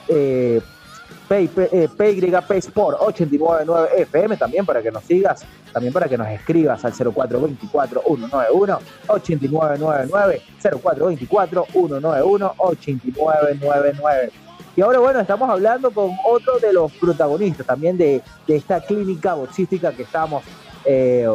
eh, PYP eh, Sport 899 FM también para que nos sigas, también para que nos escribas al 0424 191 8999 0424 191 8999. Y ahora bueno, estamos hablando con otro de los protagonistas también de, de esta clínica boxística que estamos eh,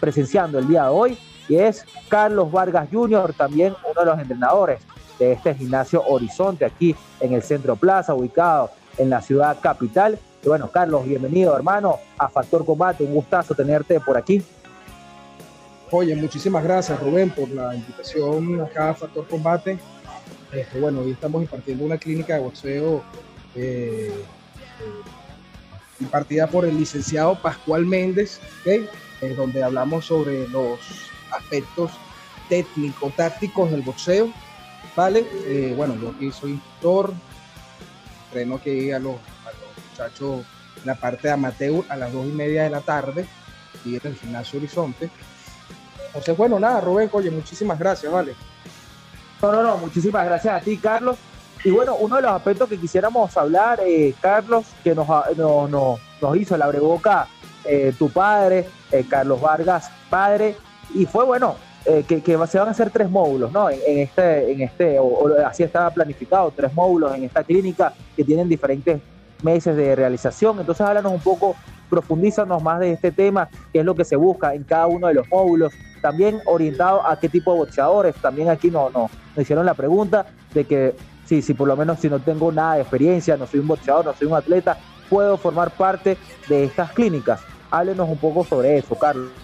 presenciando el día de hoy y es Carlos Vargas Jr., también uno de los entrenadores de este gimnasio Horizonte aquí en el Centro Plaza, ubicado en la ciudad capital. Y bueno, Carlos, bienvenido hermano a Factor Combate, un gustazo tenerte por aquí. Oye, muchísimas gracias Rubén por la invitación acá a Factor Combate. Este, bueno, hoy estamos impartiendo una clínica de boxeo eh, eh, impartida por el licenciado Pascual Méndez, ¿ok? Eh, donde hablamos sobre los aspectos técnico-tácticos del boxeo, ¿vale? Bueno, yo aquí soy instructor, entreno aquí a los, a los muchachos en la parte de amateur a las dos y media de la tarde, y en el gimnasio Horizonte. Entonces, bueno, nada, Rubén, oye, muchísimas gracias, ¿vale? No, no, no, muchísimas gracias a ti, Carlos. Y bueno, uno de los aspectos que quisiéramos hablar, eh, Carlos, que nos, no- nos hizo la breboca eh, tu padre, eh, Carlos Vargas, padre, y fue bueno, eh, que, se van a hacer tres módulos, ¿no? En, este, en este o, así estaba planificado, tres módulos en esta clínica que tienen diferentes meses de realización. Entonces, háblanos un poco, profundízanos más de este tema, qué es lo que se busca en cada uno de los módulos, también orientado a qué tipo de boxeadores. También aquí no, no, nos hicieron la pregunta de que si, si por lo menos si no tengo nada de experiencia, no soy un boxeador, no soy un atleta, puedo formar parte de estas clínicas. Háblenos un poco sobre eso, Carlos.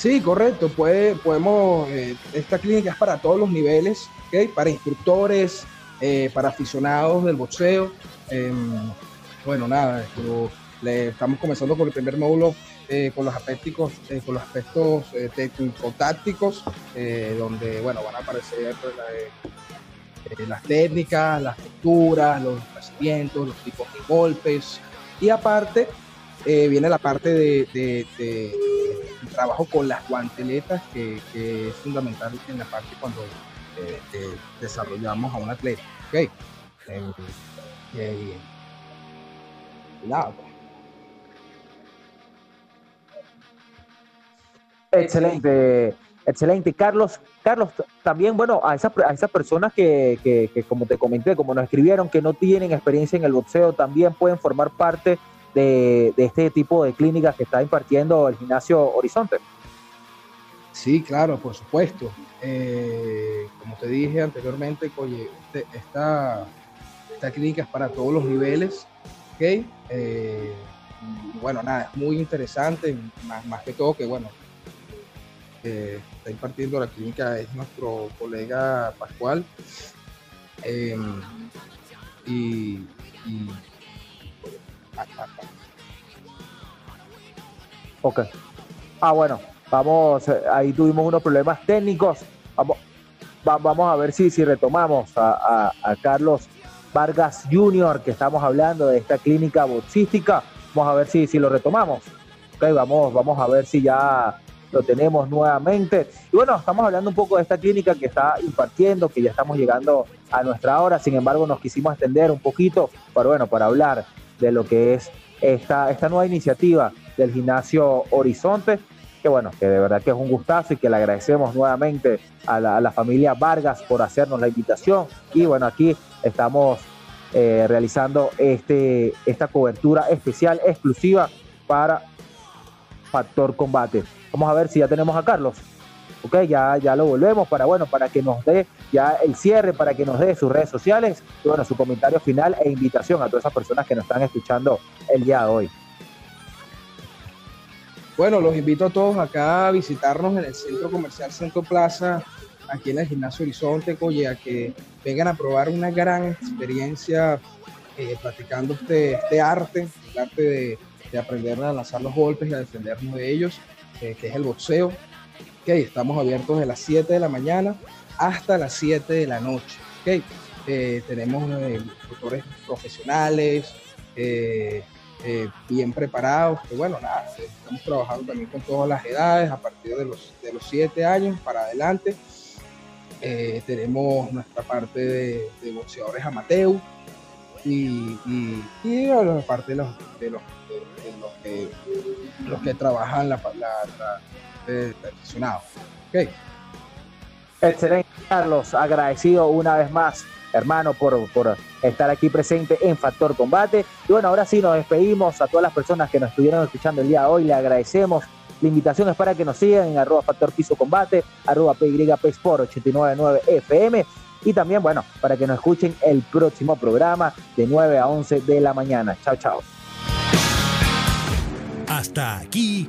Sí, correcto. Puede, podemos, eh, esta clínica es para todos los niveles, ¿ok? para instructores, eh, para aficionados del boxeo. Em, bueno, nada, estamos comenzando con el primer módulo eh, con los aspectos, eh, con los aspectos eh, técnico-tácticos, eh, donde bueno, van a aparecer la, eh, las técnicas, las posturas, los desplazamientos, los tipos de golpes. Y aparte, eh, viene la parte de trabajo con las guanteletas, que, es fundamental en la parte cuando eh, eh, desarrollamos a un atleta. ¿ok? Eh, nada. Excelente, excelente. Carlos, Carlos, también, bueno, a esas, a esas personas que, como te comenté, como nos escribieron, que no tienen experiencia en el boxeo, también pueden formar parte de, de este tipo de clínicas que está impartiendo el gimnasio Horizonte. Sí, claro, por supuesto. Eh, como te dije anteriormente, oye, este- esta, esta clínica es para todos los niveles, ¿ok? Eh, bueno, nada, es muy interesante, más, más que todo que, bueno, eh, está impartiendo la clínica es nuestro colega Pascual. Y. Ok. Ah, bueno, vamos, eh, ahí tuvimos unos problemas técnicos. Vamos, va- vamos a ver si, si retomamos a, Carlos Vargas Jr., que estamos hablando de esta clínica boxística. Vamos a ver si, si lo retomamos. Ok, vamos, vamos a ver si ya lo tenemos nuevamente. Y bueno, estamos hablando un poco de esta clínica que está impartiendo, que ya estamos llegando a nuestra hora. Sin embargo, nos quisimos extender un poquito para, bueno, para hablar de lo que es esta, esta nueva iniciativa del gimnasio Horizonte, que bueno, que de verdad que es un gustazo y que le agradecemos nuevamente a la, familia Vargas por hacernos la invitación. Y bueno, aquí estamos eh, realizando este, esta cobertura especial, exclusiva para Factor Combate. Vamos a ver si ya tenemos a Carlos. Ok, ya, ya lo volvemos para, bueno, para que nos dé ya el cierre, para que nos dé sus redes sociales y bueno, su comentario final e invitación a todas esas personas que nos están escuchando el día de hoy. Bueno, los invito a todos acá a visitarnos en el Centro Comercial Centro Plaza, aquí en el Gimnasio Horizonte, Coye, a que vengan a probar una gran experiencia eh, practicando este, este arte, el arte de, de aprender a lanzar los golpes y a defendernos de ellos, eh, que es el boxeo. Ok, estamos abiertos de las 7 de la mañana hasta las 7 de la noche. ok. Eh, tenemos eh, instructores profesionales, eh, eh, bien preparados, que bueno, nada, eh, estamos trabajando también con todas las edades, a partir de los, de los 7 años para adelante. Eh, tenemos nuestra parte de, de boxeadores amateur y, y, y la parte de los, de los, de- los que, los que trabajan la, la de, de aficionados. Ok. Excelente, Carlos. Agradecido una vez más, hermano, por, por estar aquí presente en Factor Combate. Y bueno, ahora sí nos despedimos a todas las personas que nos estuvieron escuchando el día de hoy. Le agradecemos. La invitación es para que nos sigan en arroba Factor Piso Combate, arroba PYP Sport 899 FM. Y también, bueno, para que nos escuchen el próximo programa de 9 a 11 de la mañana. Chao, chao. Hasta aquí,